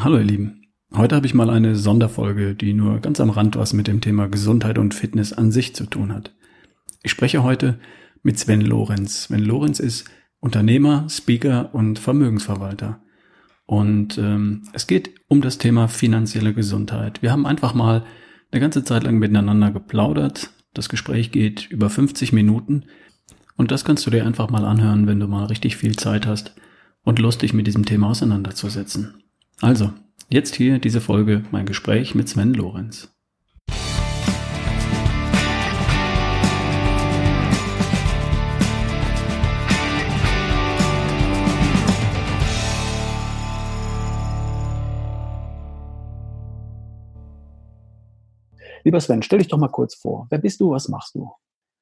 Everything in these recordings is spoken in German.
Hallo ihr Lieben. Heute habe ich mal eine Sonderfolge, die nur ganz am Rand was mit dem Thema Gesundheit und Fitness an sich zu tun hat. Ich spreche heute mit Sven Lorenz. Sven Lorenz ist Unternehmer, Speaker und Vermögensverwalter. Und ähm, es geht um das Thema finanzielle Gesundheit. Wir haben einfach mal eine ganze Zeit lang miteinander geplaudert. Das Gespräch geht über 50 Minuten. Und das kannst du dir einfach mal anhören, wenn du mal richtig viel Zeit hast und Lust, dich mit diesem Thema auseinanderzusetzen. Also, jetzt hier diese Folge, mein Gespräch mit Sven Lorenz. Lieber Sven, stell dich doch mal kurz vor. Wer bist du? Was machst du?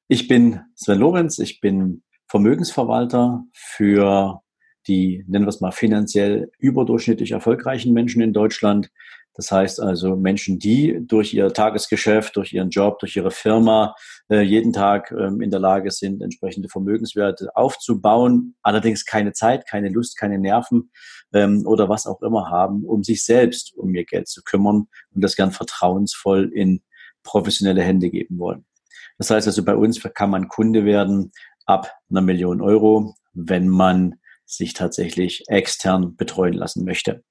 Ich bin Sven Lorenz. Ich bin Vermögensverwalter für die, nennen wir es mal, finanziell überdurchschnittlich erfolgreichen Menschen in Deutschland. Das heißt also Menschen, die durch ihr Tagesgeschäft, durch ihren Job, durch ihre Firma äh, jeden Tag ähm, in der Lage sind, entsprechende Vermögenswerte aufzubauen, allerdings keine Zeit, keine Lust, keine Nerven ähm, oder was auch immer haben, um sich selbst um ihr Geld zu kümmern und das gern vertrauensvoll in professionelle Hände geben wollen. Das heißt also, bei uns kann man Kunde werden ab einer Million Euro, wenn man sich tatsächlich extern betreuen lassen möchte.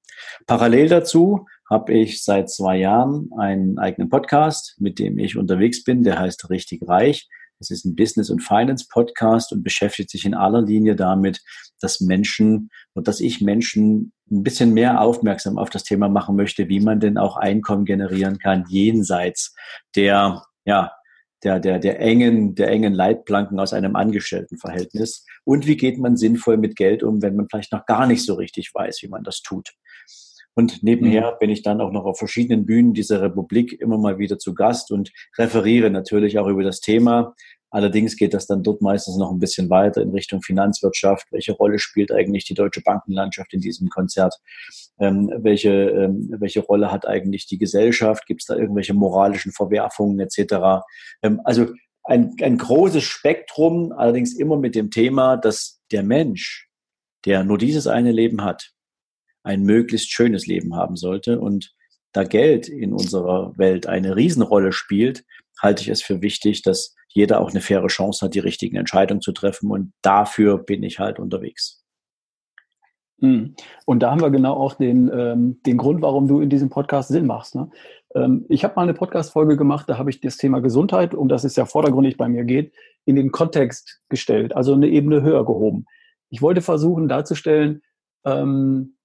Parallel dazu habe ich seit zwei Jahren einen eigenen Podcast, mit dem ich unterwegs bin. Der heißt Richtig Reich. Es ist ein Business- und Finance-Podcast und beschäftigt sich in aller Linie damit, dass Menschen und dass ich Menschen ein bisschen mehr aufmerksam auf das Thema machen möchte, wie man denn auch Einkommen generieren kann, jenseits der, ja, der, der, der engen, der engen Leitplanken aus einem Angestelltenverhältnis. Und wie geht man sinnvoll mit Geld um, wenn man vielleicht noch gar nicht so richtig weiß, wie man das tut. Und nebenher mhm. bin ich dann auch noch auf verschiedenen Bühnen dieser Republik immer mal wieder zu Gast und referiere natürlich auch über das Thema. Allerdings geht das dann dort meistens noch ein bisschen weiter in Richtung Finanzwirtschaft. Welche Rolle spielt eigentlich die deutsche Bankenlandschaft in diesem Konzert? Ähm, welche, ähm, welche Rolle hat eigentlich die Gesellschaft? Gibt es da irgendwelche moralischen Verwerfungen etc.? Ähm, also ein, ein großes Spektrum, allerdings immer mit dem Thema, dass der Mensch, der nur dieses eine Leben hat, ein möglichst schönes Leben haben sollte. Und da Geld in unserer Welt eine Riesenrolle spielt, halte ich es für wichtig, dass jeder auch eine faire Chance hat, die richtigen Entscheidungen zu treffen. Und dafür bin ich halt unterwegs. Hm. Und da haben wir genau auch den, ähm, den Grund, warum du in diesem Podcast Sinn machst. Ne? Ähm, ich habe mal eine Podcast-Folge gemacht, da habe ich das Thema Gesundheit, um das es ja vordergründig bei mir geht, in den Kontext gestellt, also eine Ebene höher gehoben. Ich wollte versuchen darzustellen, ähm,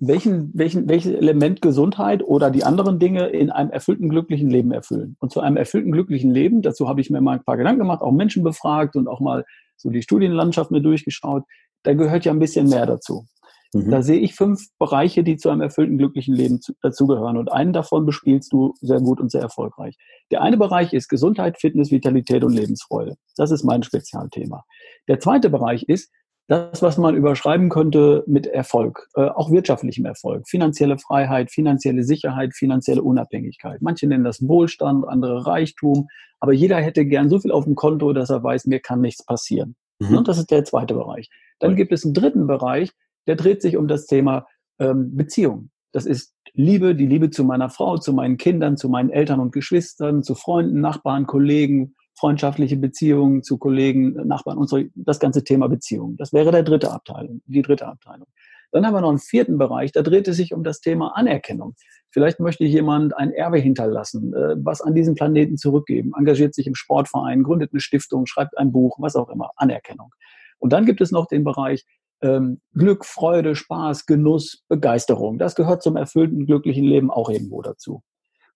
welchen, welchen, welches Element Gesundheit oder die anderen Dinge in einem erfüllten, glücklichen Leben erfüllen. Und zu einem erfüllten, glücklichen Leben, dazu habe ich mir mal ein paar Gedanken gemacht, auch Menschen befragt und auch mal so die Studienlandschaft mir durchgeschaut. Da gehört ja ein bisschen mehr dazu. Mhm. Da sehe ich fünf Bereiche, die zu einem erfüllten, glücklichen Leben dazugehören. Und einen davon bespielst du sehr gut und sehr erfolgreich. Der eine Bereich ist Gesundheit, Fitness, Vitalität und Lebensfreude. Das ist mein Spezialthema. Der zweite Bereich ist das, was man überschreiben könnte mit Erfolg, äh, auch wirtschaftlichem Erfolg, finanzielle Freiheit, finanzielle Sicherheit, finanzielle Unabhängigkeit. Manche nennen das Wohlstand, andere Reichtum, aber jeder hätte gern so viel auf dem Konto, dass er weiß, mir kann nichts passieren. Mhm. Und das ist der zweite Bereich. Dann gibt es einen dritten Bereich, der dreht sich um das Thema ähm, Beziehung. Das ist Liebe, die Liebe zu meiner Frau, zu meinen Kindern, zu meinen Eltern und Geschwistern, zu Freunden, Nachbarn, Kollegen, freundschaftliche Beziehungen zu Kollegen, Nachbarn und so, das ganze Thema Beziehungen. Das wäre der dritte Abteilung, die dritte Abteilung. Dann haben wir noch einen vierten Bereich, da dreht es sich um das Thema Anerkennung. Vielleicht möchte jemand ein Erbe hinterlassen, äh, was an diesen Planeten zurückgeben, engagiert sich im Sportverein, gründet eine Stiftung, schreibt ein Buch, was auch immer, Anerkennung. Und dann gibt es noch den Bereich ähm, Glück, Freude, Spaß, Genuss, Begeisterung. Das gehört zum erfüllten, glücklichen Leben auch irgendwo dazu.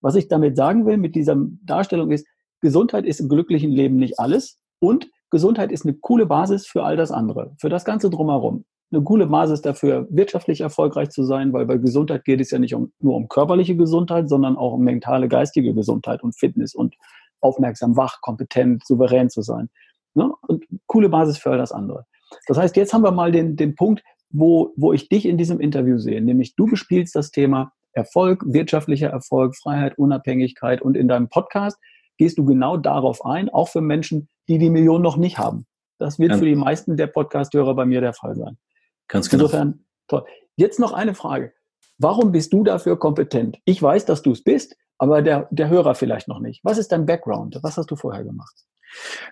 Was ich damit sagen will mit dieser Darstellung ist, Gesundheit ist im glücklichen Leben nicht alles und Gesundheit ist eine coole Basis für all das andere, für das Ganze drumherum. Eine coole Basis dafür, wirtschaftlich erfolgreich zu sein, weil bei Gesundheit geht es ja nicht um, nur um körperliche Gesundheit, sondern auch um mentale, geistige Gesundheit und Fitness und aufmerksam, wach, kompetent, souverän zu sein. Ne? Und coole Basis für all das andere. Das heißt, jetzt haben wir mal den, den Punkt, wo, wo ich dich in diesem Interview sehe, nämlich du bespielst das Thema Erfolg, wirtschaftlicher Erfolg, Freiheit, Unabhängigkeit und in deinem Podcast gehst du genau darauf ein, auch für Menschen, die die Million noch nicht haben. Das wird ja. für die meisten der Podcast-Hörer bei mir der Fall sein. Ganz genau. Insofern, toll. Jetzt noch eine Frage. Warum bist du dafür kompetent? Ich weiß, dass du es bist, aber der, der Hörer vielleicht noch nicht. Was ist dein Background? Was hast du vorher gemacht?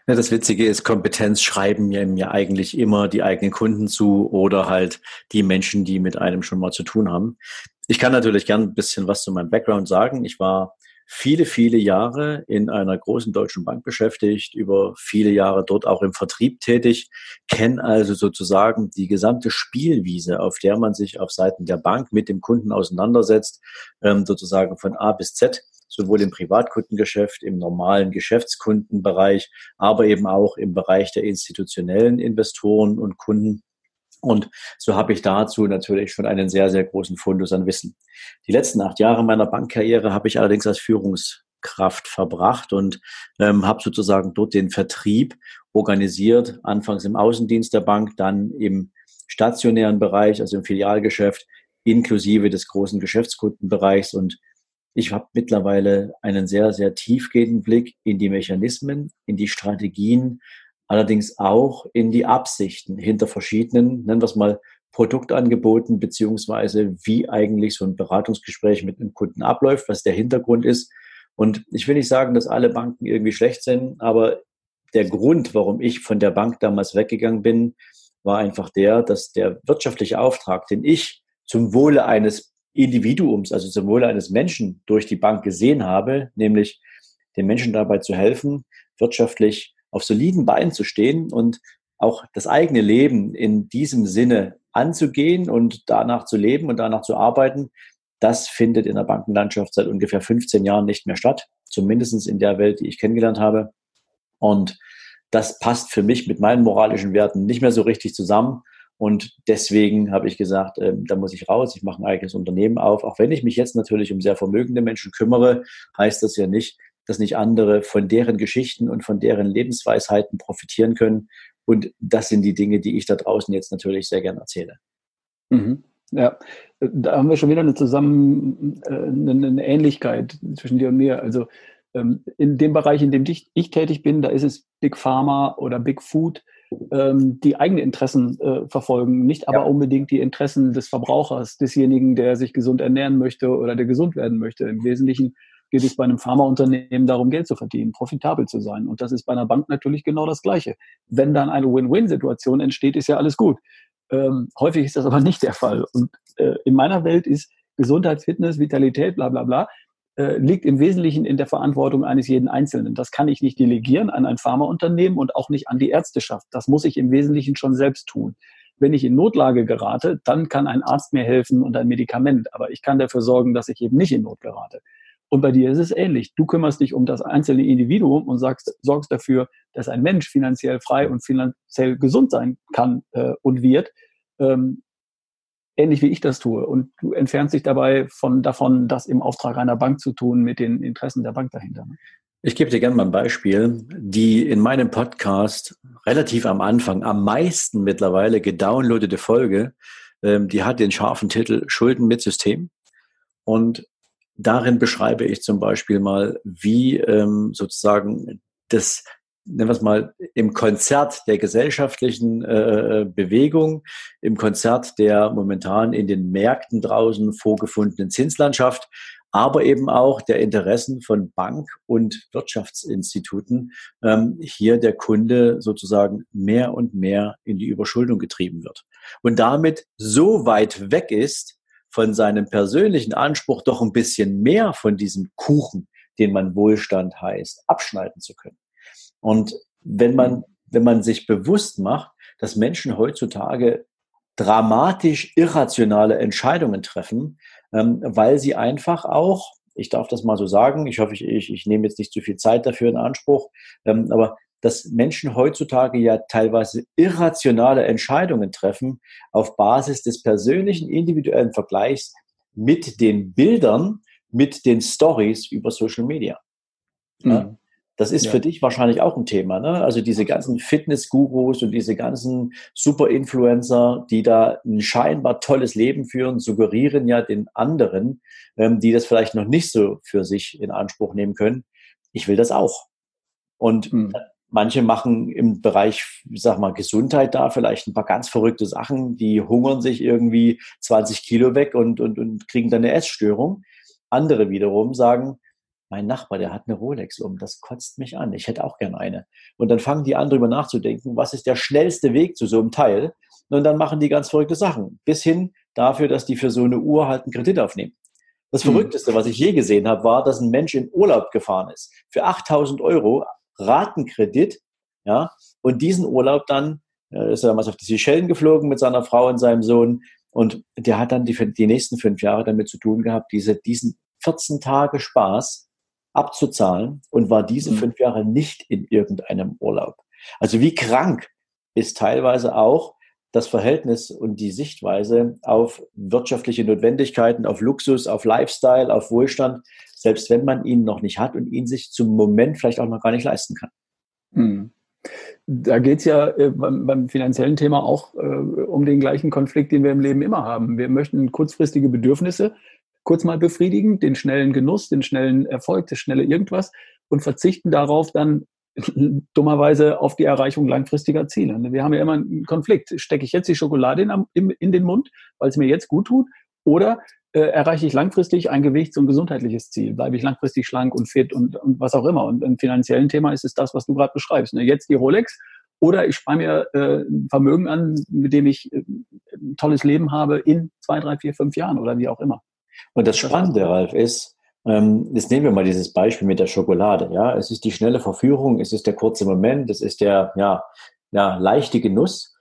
Ja, das Witzige ist, Kompetenz schreiben mir, mir eigentlich immer die eigenen Kunden zu oder halt die Menschen, die mit einem schon mal zu tun haben. Ich kann natürlich gern ein bisschen was zu meinem Background sagen. Ich war viele, viele Jahre in einer großen deutschen Bank beschäftigt, über viele Jahre dort auch im Vertrieb tätig, kenne also sozusagen die gesamte Spielwiese, auf der man sich auf Seiten der Bank mit dem Kunden auseinandersetzt, ähm, sozusagen von A bis Z sowohl im Privatkundengeschäft, im normalen Geschäftskundenbereich, aber eben auch im Bereich der institutionellen Investoren und Kunden. Und so habe ich dazu natürlich schon einen sehr, sehr großen Fundus an Wissen. Die letzten acht Jahre meiner Bankkarriere habe ich allerdings als Führungskraft verbracht und ähm, habe sozusagen dort den Vertrieb organisiert, anfangs im Außendienst der Bank, dann im stationären Bereich, also im Filialgeschäft, inklusive des großen Geschäftskundenbereichs und ich habe mittlerweile einen sehr, sehr tiefgehenden Blick in die Mechanismen, in die Strategien, allerdings auch in die Absichten hinter verschiedenen, nennen wir es mal, Produktangeboten, beziehungsweise wie eigentlich so ein Beratungsgespräch mit einem Kunden abläuft, was der Hintergrund ist. Und ich will nicht sagen, dass alle Banken irgendwie schlecht sind, aber der Grund, warum ich von der Bank damals weggegangen bin, war einfach der, dass der wirtschaftliche Auftrag, den ich zum Wohle eines Individuums, also zum Wohle eines Menschen durch die Bank gesehen habe, nämlich den Menschen dabei zu helfen, wirtschaftlich auf soliden Beinen zu stehen und auch das eigene Leben in diesem Sinne anzugehen und danach zu leben und danach zu arbeiten, das findet in der Bankenlandschaft seit ungefähr 15 Jahren nicht mehr statt, zumindest in der Welt, die ich kennengelernt habe. Und das passt für mich mit meinen moralischen Werten nicht mehr so richtig zusammen. Und deswegen habe ich gesagt, äh, da muss ich raus, ich mache ein eigenes Unternehmen auf. Auch wenn ich mich jetzt natürlich um sehr vermögende Menschen kümmere, heißt das ja nicht, dass nicht andere von deren Geschichten und von deren Lebensweisheiten profitieren können. Und das sind die Dinge, die ich da draußen jetzt natürlich sehr gerne erzähle. Mhm. Ja, da haben wir schon wieder eine zusammen äh, eine Ähnlichkeit zwischen dir und mir. Also ähm, in dem Bereich, in dem ich, ich tätig bin, da ist es Big Pharma oder Big Food, ähm, die eigene Interessen äh, verfolgen, nicht aber ja. unbedingt die Interessen des Verbrauchers, desjenigen, der sich gesund ernähren möchte oder der gesund werden möchte. Im Wesentlichen geht es bei einem Pharmaunternehmen darum, Geld zu verdienen, profitabel zu sein. Und das ist bei einer Bank natürlich genau das Gleiche. Wenn dann eine Win-Win-Situation entsteht, ist ja alles gut. Ähm, häufig ist das aber nicht der Fall. Und äh, in meiner Welt ist Gesundheit, Fitness, Vitalität, bla bla bla, äh, liegt im Wesentlichen in der Verantwortung eines jeden Einzelnen. Das kann ich nicht delegieren an ein Pharmaunternehmen und auch nicht an die Ärzteschaft. Das muss ich im Wesentlichen schon selbst tun. Wenn ich in Notlage gerate, dann kann ein Arzt mir helfen und ein Medikament. Aber ich kann dafür sorgen, dass ich eben nicht in Not gerate. Und bei dir ist es ähnlich. Du kümmerst dich um das einzelne Individuum und sagst, sorgst dafür, dass ein Mensch finanziell frei und finanziell gesund sein kann äh, und wird. Ähm, ähnlich wie ich das tue. Und du entfernst dich dabei von, davon, das im Auftrag einer Bank zu tun, mit den Interessen der Bank dahinter. Ne? Ich gebe dir gerne mal ein Beispiel. Die in meinem Podcast relativ am Anfang am meisten mittlerweile gedownloadete Folge, ähm, die hat den scharfen Titel Schulden mit System. Und darin beschreibe ich zum Beispiel mal, wie ähm, sozusagen das, nennen wir es mal, im Konzert der gesellschaftlichen äh, äh, Bewegung, im Konzert der momentan in den Märkten draußen vorgefundenen Zinslandschaft, aber eben auch der Interessen von Bank- und Wirtschaftsinstituten ähm, hier der Kunde sozusagen mehr und mehr in die Überschuldung getrieben wird. Und damit so weit weg ist, von seinem persönlichen Anspruch doch ein bisschen mehr von diesem Kuchen, den man Wohlstand heißt, abschneiden zu können. Und wenn man, wenn man sich bewusst macht, dass Menschen heutzutage dramatisch irrationale Entscheidungen treffen, ähm, weil sie einfach auch, ich darf das mal so sagen, ich hoffe, ich, ich, ich nehme jetzt nicht zu viel Zeit dafür in Anspruch, ähm, aber dass Menschen heutzutage ja teilweise irrationale Entscheidungen treffen auf Basis des persönlichen individuellen Vergleichs mit den Bildern, mit den Stories über Social Media. Mhm. Das ist ja. für dich wahrscheinlich auch ein Thema. Ne? Also diese ganzen Fitness-Gurus und diese ganzen Super-Influencer, die da ein scheinbar tolles Leben führen, suggerieren ja den anderen, ähm, die das vielleicht noch nicht so für sich in Anspruch nehmen können. Ich will das auch. Und mhm manche machen im Bereich, sag mal, Gesundheit da vielleicht ein paar ganz verrückte Sachen, die hungern sich irgendwie 20 Kilo weg und, und, und kriegen dann eine Essstörung. Andere wiederum sagen, mein Nachbar, der hat eine Rolex um, das kotzt mich an, ich hätte auch gerne eine. Und dann fangen die an, darüber nachzudenken, was ist der schnellste Weg zu so einem Teil? Und dann machen die ganz verrückte Sachen, bis hin dafür, dass die für so eine Uhr halt einen Kredit aufnehmen. Das hm. Verrückteste, was ich je gesehen habe, war, dass ein Mensch in Urlaub gefahren ist. Für 8000 Euro Ratenkredit, ja, und diesen Urlaub dann, äh, ist er damals auf die Seychellen geflogen mit seiner Frau und seinem Sohn. Und der hat dann die, die nächsten fünf Jahre damit zu tun gehabt, diese, diesen 14 Tage Spaß abzuzahlen und war diese mhm. fünf Jahre nicht in irgendeinem Urlaub. Also wie krank ist teilweise auch das Verhältnis und die Sichtweise auf wirtschaftliche Notwendigkeiten, auf Luxus, auf Lifestyle, auf Wohlstand, selbst wenn man ihn noch nicht hat und ihn sich zum Moment vielleicht auch noch gar nicht leisten kann. Mhm. Da geht es ja äh, beim, beim, finanziellen Thema auch äh, um den gleichen Konflikt, den wir im Leben immer haben. Wir möchten kurzfristige Bedürfnisse kurz mal befriedigen, den schnellen Genuss, den schnellen Erfolg, das schnelle irgendwas und verzichten darauf dann dummerweise auf die Erreichung langfristiger Ziele. Wir haben ja immer einen Konflikt. Stecke ich jetzt die Schokolade in, in den Mund, weil es mir jetzt gut tut, oder äh, erreiche ich langfristig ein Gewichts- und gesundheitliches Ziel? Bleibe ich langfristig schlank und fit und, und was auch immer? Und im finanziellen Thema ist es das, was du gerade beschreibst. Ne? Jetzt die Rolex oder ich spare mir äh, ein Vermögen an, mit dem ich äh, ein tolles Leben habe in zwei, drei, vier, fünf Jahren oder wie auch immer. Und das Spannende, Ralf, ist, ähm, jetzt nehmen wir mal dieses Beispiel mit der Schokolade. Ja, es ist die schnelle Verführung, es ist der kurze Moment, es ist der ja, ja, leichte Genuss.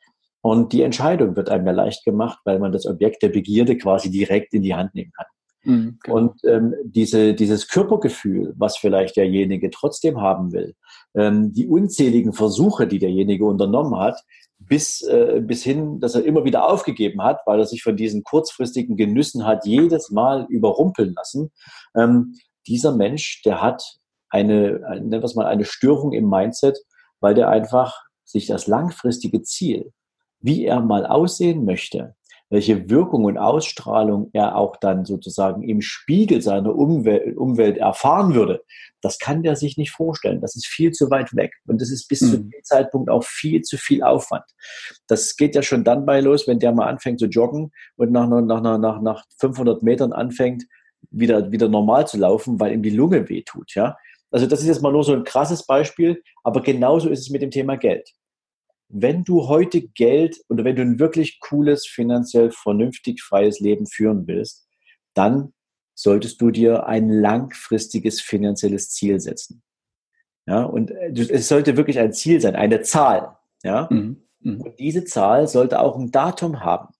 Und die Entscheidung wird einem ja leicht gemacht, weil man das Objekt der Begierde quasi direkt in die Hand nehmen kann. Mhm, genau. Und ähm, diese, dieses Körpergefühl, was vielleicht derjenige trotzdem haben will, ähm, die unzähligen Versuche, die derjenige unternommen hat, bis, äh, bis hin, dass er immer wieder aufgegeben hat, weil er sich von diesen kurzfristigen Genüssen hat jedes Mal überrumpeln lassen. Ähm, dieser Mensch, der hat eine, nennen wir es mal, eine Störung im Mindset, weil der einfach sich das langfristige Ziel, wie er mal aussehen möchte, welche Wirkung und Ausstrahlung er auch dann sozusagen im Spiegel seiner Umwelt, Umwelt erfahren würde, das kann der sich nicht vorstellen. Das ist viel zu weit weg. Und das ist bis mhm. zu dem Zeitpunkt auch viel zu viel Aufwand. Das geht ja schon dann bei los, wenn der mal anfängt zu joggen und nach, nach, nach, nach 500 Metern anfängt, wieder, wieder normal zu laufen, weil ihm die Lunge wehtut, ja. Also das ist jetzt mal nur so ein krasses Beispiel, aber genauso ist es mit dem Thema Geld wenn du heute Geld oder wenn du ein wirklich cooles, finanziell vernünftig freies Leben führen willst, dann solltest du dir ein langfristiges finanzielles Ziel setzen. Ja, und äh, es sollte wirklich ein Ziel sein, eine Zahl. Ja, mhm. Mhm. und diese Zahl sollte auch ein Datum haben.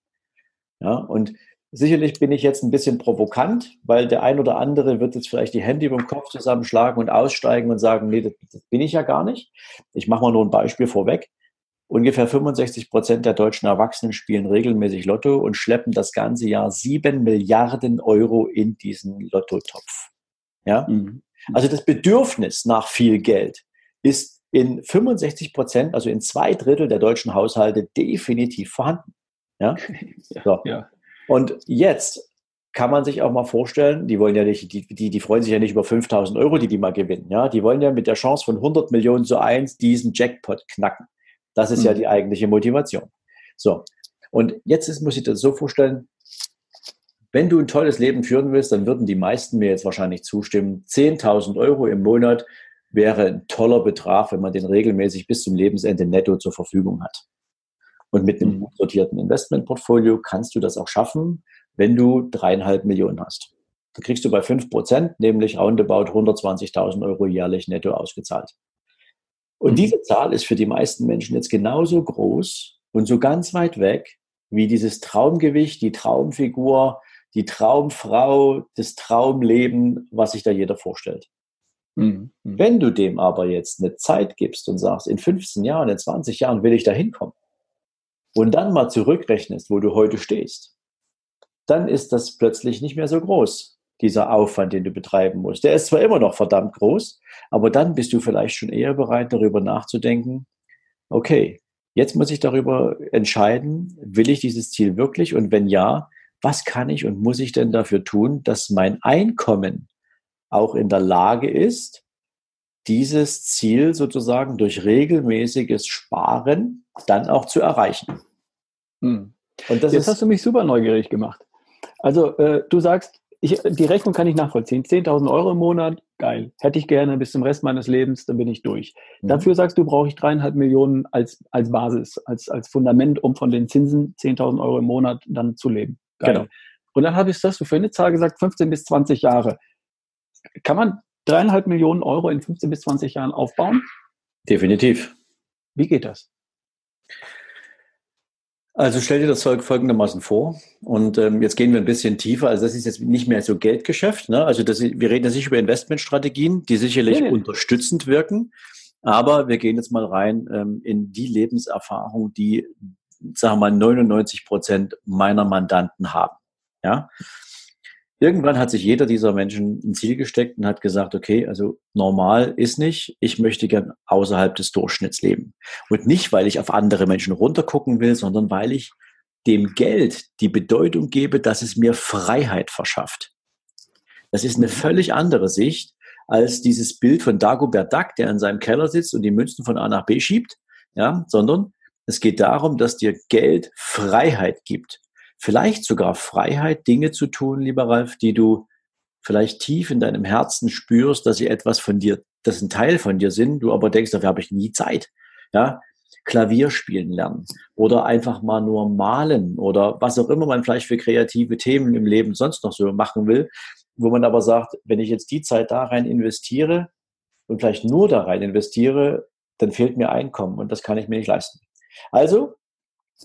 Ja, und sicherlich bin ich jetzt ein bisschen provokant, weil der ein oder andere wird jetzt vielleicht die Hände über den Kopf zusammenschlagen und aussteigen und sagen, nee, das, das bin ich ja gar nicht. Ich mache mal nur ein Beispiel vorweg. Ungefähr 65 Prozent der deutschen Erwachsenen spielen regelmäßig Lotto und schleppen das ganze Jahr sieben Milliarden Euro in diesen Lottotopf. Ja? Mhm. Also das Bedürfnis nach viel Geld ist in 65 Prozent, also in zwei Drittel der deutschen Haushalte definitiv vorhanden. Ja? So. ja. Und jetzt kann man sich auch mal vorstellen, die wollen ja nicht, die, die, die freuen sich ja nicht über 5000 Euro, die die mal gewinnen. Ja, die wollen ja mit der Chance von 100 Millionen zu eins diesen Jackpot knacken. Das ist mhm. ja die eigentliche Motivation. So. Und jetzt ist, muss ich das so vorstellen, wenn du ein tolles Leben führen willst, dann würden die meisten mir jetzt wahrscheinlich zustimmen. 10.000 Euro im Monat wäre ein toller Betrag, wenn man den regelmäßig bis zum Lebensende netto zur Verfügung hat. Und mit einem mhm. sortierten Investmentportfolio kannst du das auch schaffen, wenn du dreieinhalb Millionen hast. Da kriegst du bei fünf Prozent, nämlich roundabout 120.000 Euro jährlich netto ausgezahlt. Und mhm. diese Zahl ist für die meisten Menschen jetzt genauso groß und so ganz weit weg wie dieses Traumgewicht, die Traumfigur, die Traumfrau, das Traumleben, was sich da jeder vorstellt. Mhm. mhm. Wenn du dem aber jetzt eine Zeit gibst und sagst, in 15 Jahren, in 20 Jahren will ich da hinkommen und dann mal zurückrechnest, wo du heute stehst, dann ist das plötzlich nicht mehr so groß dieser Aufwand, den du betreiben musst. Der ist zwar immer noch verdammt groß, aber dann bist du vielleicht schon eher bereit, darüber nachzudenken, okay, jetzt muss ich darüber entscheiden, will ich dieses Ziel wirklich und wenn ja, was kann ich und muss ich denn dafür tun, dass mein Einkommen auch in der Lage ist, dieses Ziel sozusagen durch regelmäßiges Sparen dann auch zu erreichen. Hm. Und das Jetzt hast du mich super neugierig gemacht. Also äh, du sagst, ich, die Rechnung kann ich nachvollziehen. 10.000 Euro im Monat, geil. Hätte ich gerne bis zum Rest meines Lebens, dann bin ich durch. Mhm. Dafür sagst du, brauche ich dreieinhalb Millionen als, als Basis, als, als Fundament, um von den Zinsen 10.000 Euro im Monat dann zu leben. Geil. Genau. Und dann habe ich das für eine Zahl gesagt, 15 bis 20 Jahre. Kann man dreieinhalb Millionen Euro in 15 bis 20 Jahren aufbauen? Definitiv. Wie geht das? Also stell dir das folgendermaßen vor. Und ähm, jetzt gehen wir ein bisschen tiefer. Also das ist jetzt nicht mehr so Geldgeschäft. Ne? Also das, wir reden jetzt nicht über Investmentstrategien, die sicherlich nee, unterstützend wirken. Aber wir gehen jetzt mal rein ähm, in die Lebenserfahrung, die, sagen wir mal, 99 Prozent meiner Mandanten haben. Ja. Irgendwann hat sich jeder dieser Menschen ein Ziel gesteckt und hat gesagt, okay, also normal ist nicht, ich möchte gern außerhalb des Durchschnitts leben. Und nicht, weil ich auf andere Menschen runtergucken will, sondern weil ich dem Geld die Bedeutung gebe, dass es mir Freiheit verschafft. Das ist eine völlig andere Sicht als dieses Bild von Dagobert Duck, der in seinem Keller sitzt und die Münzen von A nach B schiebt, ja, sondern es geht darum, dass dir Geld Freiheit gibt vielleicht sogar Freiheit, Dinge zu tun, lieber Ralf, die du vielleicht tief in deinem Herzen spürst, dass sie etwas von dir, das ein Teil von dir sind, du aber denkst, dafür habe ich nie Zeit. Ja, Klavier spielen lernen oder einfach mal nur malen oder was auch immer man vielleicht für kreative Themen im Leben sonst noch so machen will, wo man aber sagt, wenn ich jetzt die Zeit da rein investiere und vielleicht nur da rein investiere, dann fehlt mir Einkommen und das kann ich mir nicht leisten. Also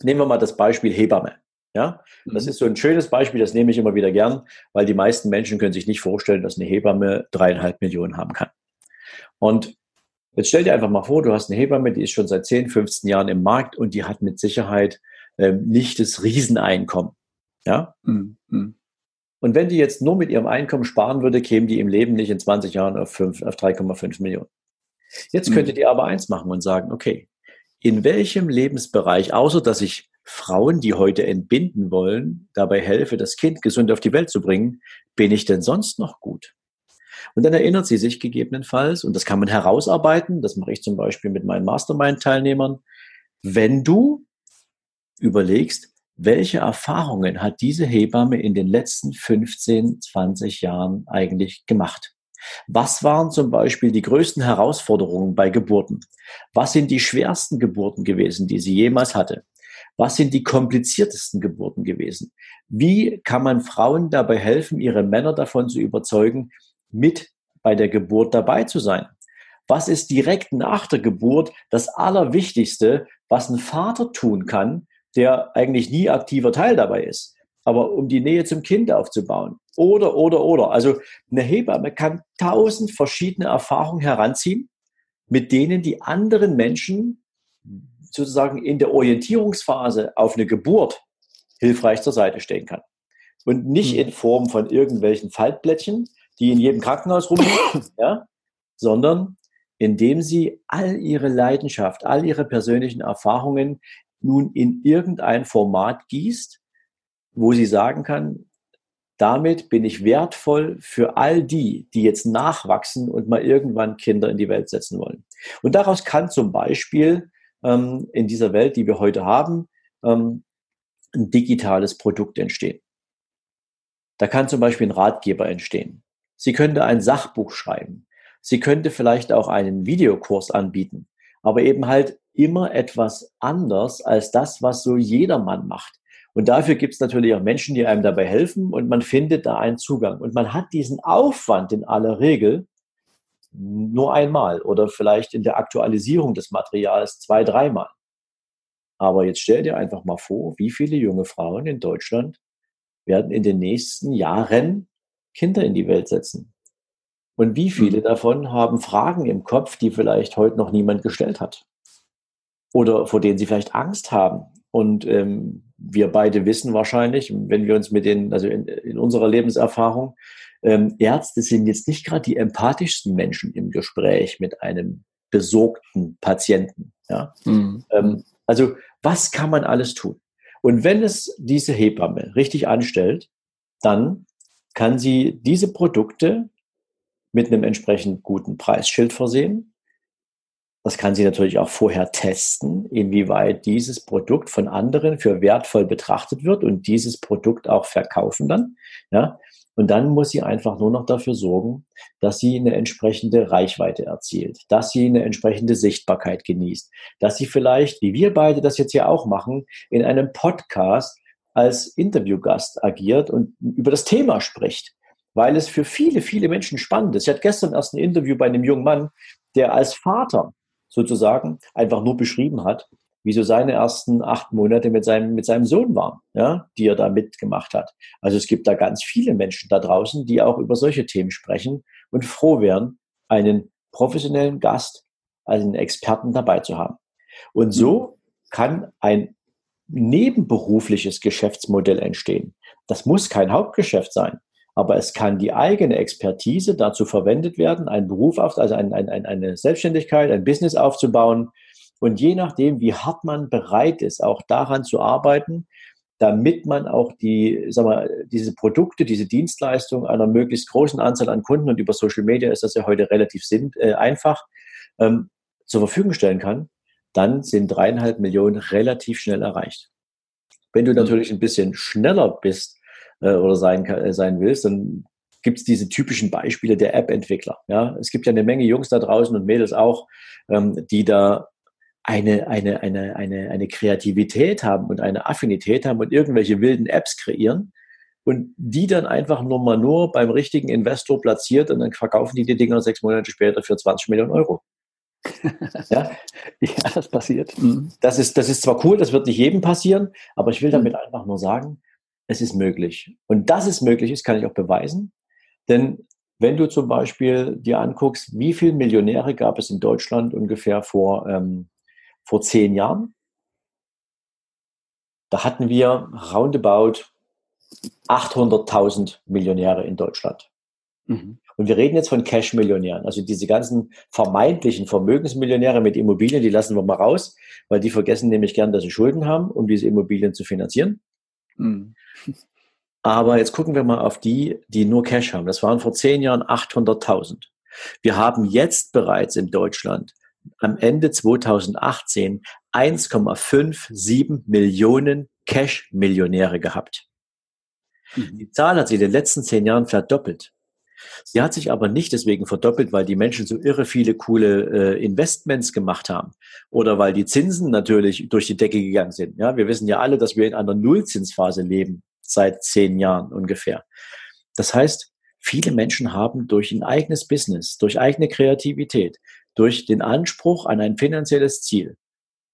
nehmen wir mal das Beispiel Hebamme. Ja, das mhm. ist so ein schönes Beispiel, das nehme ich immer wieder gern, weil die meisten Menschen können sich nicht vorstellen, dass eine Hebamme dreieinhalb Millionen haben kann. Und jetzt stell dir einfach mal vor, du hast eine Hebamme, die ist schon seit 10, 15 Jahren im Markt und die hat mit Sicherheit ähm, nicht das Rieseneinkommen. Ja? Mhm. Und wenn die jetzt nur mit ihrem Einkommen sparen würde, kämen die im Leben nicht in 20 Jahren auf, auf 3,5 Millionen. Jetzt mhm. könntet ihr aber eins machen und sagen, okay, in welchem Lebensbereich, außer dass ich Frauen, die heute entbinden wollen, dabei helfe, das Kind gesund auf die Welt zu bringen, bin ich denn sonst noch gut? Und dann erinnert sie sich gegebenenfalls, und das kann man herausarbeiten, das mache ich zum Beispiel mit meinen Mastermind-Teilnehmern, wenn du überlegst, welche Erfahrungen hat diese Hebamme in den letzten 15, 20 Jahren eigentlich gemacht? Was waren zum Beispiel die größten Herausforderungen bei Geburten? Was sind die schwersten Geburten gewesen, die sie jemals hatte? Was sind die kompliziertesten Geburten gewesen? Wie kann man Frauen dabei helfen, ihre Männer davon zu überzeugen, mit bei der Geburt dabei zu sein? Was ist direkt nach der Geburt das Allerwichtigste, was ein Vater tun kann, der eigentlich nie aktiver Teil dabei ist? aber um die Nähe zum Kind aufzubauen. Oder, oder, oder. Also eine Hebamme kann tausend verschiedene Erfahrungen heranziehen, mit denen die anderen Menschen sozusagen in der Orientierungsphase auf eine Geburt hilfreich zur Seite stehen kann. Und nicht hm. in Form von irgendwelchen Faltblättchen, die in jedem Krankenhaus rumliegen, ja, sondern indem sie all ihre Leidenschaft, all ihre persönlichen Erfahrungen nun in irgendein Format gießt, wo sie sagen kann, damit bin ich wertvoll für all die, die jetzt nachwachsen und mal irgendwann Kinder in die Welt setzen wollen. Und daraus kann zum Beispiel ähm, in dieser Welt, die wir heute haben, ähm, ein digitales Produkt entstehen. Da kann zum Beispiel ein Ratgeber entstehen. Sie könnte ein Sachbuch schreiben. Sie könnte vielleicht auch einen Videokurs anbieten, aber eben halt immer etwas anders als das, was so jedermann macht. Und dafür gibt es natürlich auch Menschen, die einem dabei helfen und man findet da einen Zugang. Und man hat diesen Aufwand in aller Regel nur einmal oder vielleicht in der Aktualisierung des Materials zwei, dreimal. Aber jetzt stell dir einfach mal vor, wie viele junge Frauen in Deutschland werden in den nächsten Jahren Kinder in die Welt setzen. Und wie viele mhm. davon haben Fragen im Kopf, die vielleicht heute noch niemand gestellt hat? Oder vor denen sie vielleicht Angst haben. Und ähm, wir beide wissen wahrscheinlich, wenn wir uns mit den, also in, in unserer Lebenserfahrung, ähm, Ärzte sind jetzt nicht gerade die empathischsten Menschen im Gespräch mit einem besorgten Patienten. Ja? Mhm. Ähm, also was kann man alles tun? Und wenn es diese Hebamme richtig anstellt, dann kann sie diese Produkte mit einem entsprechend guten Preisschild versehen. Das kann sie natürlich auch vorher testen, inwieweit dieses Produkt von anderen für wertvoll betrachtet wird und dieses Produkt auch verkaufen dann. Ja, und dann muss sie einfach nur noch dafür sorgen, dass sie eine entsprechende Reichweite erzielt, dass sie eine entsprechende Sichtbarkeit genießt, dass sie vielleicht, wie wir beide das jetzt hier auch machen, in einem Podcast als Interviewgast agiert und über das Thema spricht, weil es für viele, viele Menschen spannend ist. Ich hatte gestern erst ein Interview bei einem jungen Mann, der als Vater sozusagen einfach nur beschrieben hat, wie so seine ersten acht Monate mit seinem, mit seinem Sohn waren, ja, die er da mitgemacht hat. Also es gibt da ganz viele Menschen da draußen, die auch über solche Themen sprechen und froh wären, einen professionellen Gast, also einen Experten dabei zu haben. Und so kann ein nebenberufliches Geschäftsmodell entstehen. Das muss kein Hauptgeschäft sein, aber es kann die eigene Expertise dazu verwendet werden, einen Beruf auf, also ein, ein, eine Selbstständigkeit, ein Business aufzubauen. Und je nachdem, wie hart man bereit ist, auch daran zu arbeiten, damit man auch die, sag mal, diese Produkte, diese Dienstleistungen einer möglichst großen Anzahl an Kunden und über Social Media ist das ja heute relativ sim, äh, einfach ähm, zur Verfügung stellen kann, dann sind dreieinhalb Millionen relativ schnell erreicht. Wenn du mhm. natürlich ein bisschen schneller bist, äh, oder sein, äh, sein willst, dann gibt es diese typischen Beispiele der App-Entwickler. Ja? Es gibt ja eine Menge Jungs da draußen und Mädels auch, ähm, die da eine, eine, eine, eine, eine Kreativität haben und eine Affinität haben und irgendwelche wilden Apps kreieren und die dann einfach nur mal nur beim richtigen Investor platziert und dann verkaufen die die Dinger sechs Monate später für 20 Millionen Euro. ja? ja, das passiert. Mhm. Das ist, das ist zwar cool, das wird nicht jedem passieren, aber ich will damit mhm. einfach nur sagen, es ist möglich. Und dass es möglich ist, kann ich auch beweisen. Denn wenn du zum Beispiel dir anguckst, wie viele Millionäre gab es in Deutschland ungefähr vor, ähm, vor zehn Jahren, da hatten wir roundabout 800.000 Millionäre in Deutschland. Mhm. Und wir reden jetzt von Cash-Millionären. Also diese ganzen vermeintlichen Vermögensmillionäre mit Immobilien, die lassen wir mal raus, weil die vergessen nämlich gern, dass sie Schulden haben, um diese Immobilien zu finanzieren. Mhm. Aber jetzt gucken wir mal auf die, die nur Cash haben. Das waren vor zehn Jahren 800.000. Wir haben jetzt bereits in Deutschland am Ende 2018 1,57 Millionen Cash-Millionäre gehabt. Mhm. Die Zahl hat sich in den letzten zehn Jahren verdoppelt. Sie hat sich aber nicht deswegen verdoppelt, weil die Menschen so irre viele coole äh, Investments gemacht haben oder weil die Zinsen natürlich durch die Decke gegangen sind. Ja, wir wissen ja alle, dass wir in einer Nullzinsphase leben seit zehn Jahren ungefähr. Das heißt, viele Menschen haben durch ein eigenes Business, durch eigene Kreativität, durch den Anspruch an ein finanzielles Ziel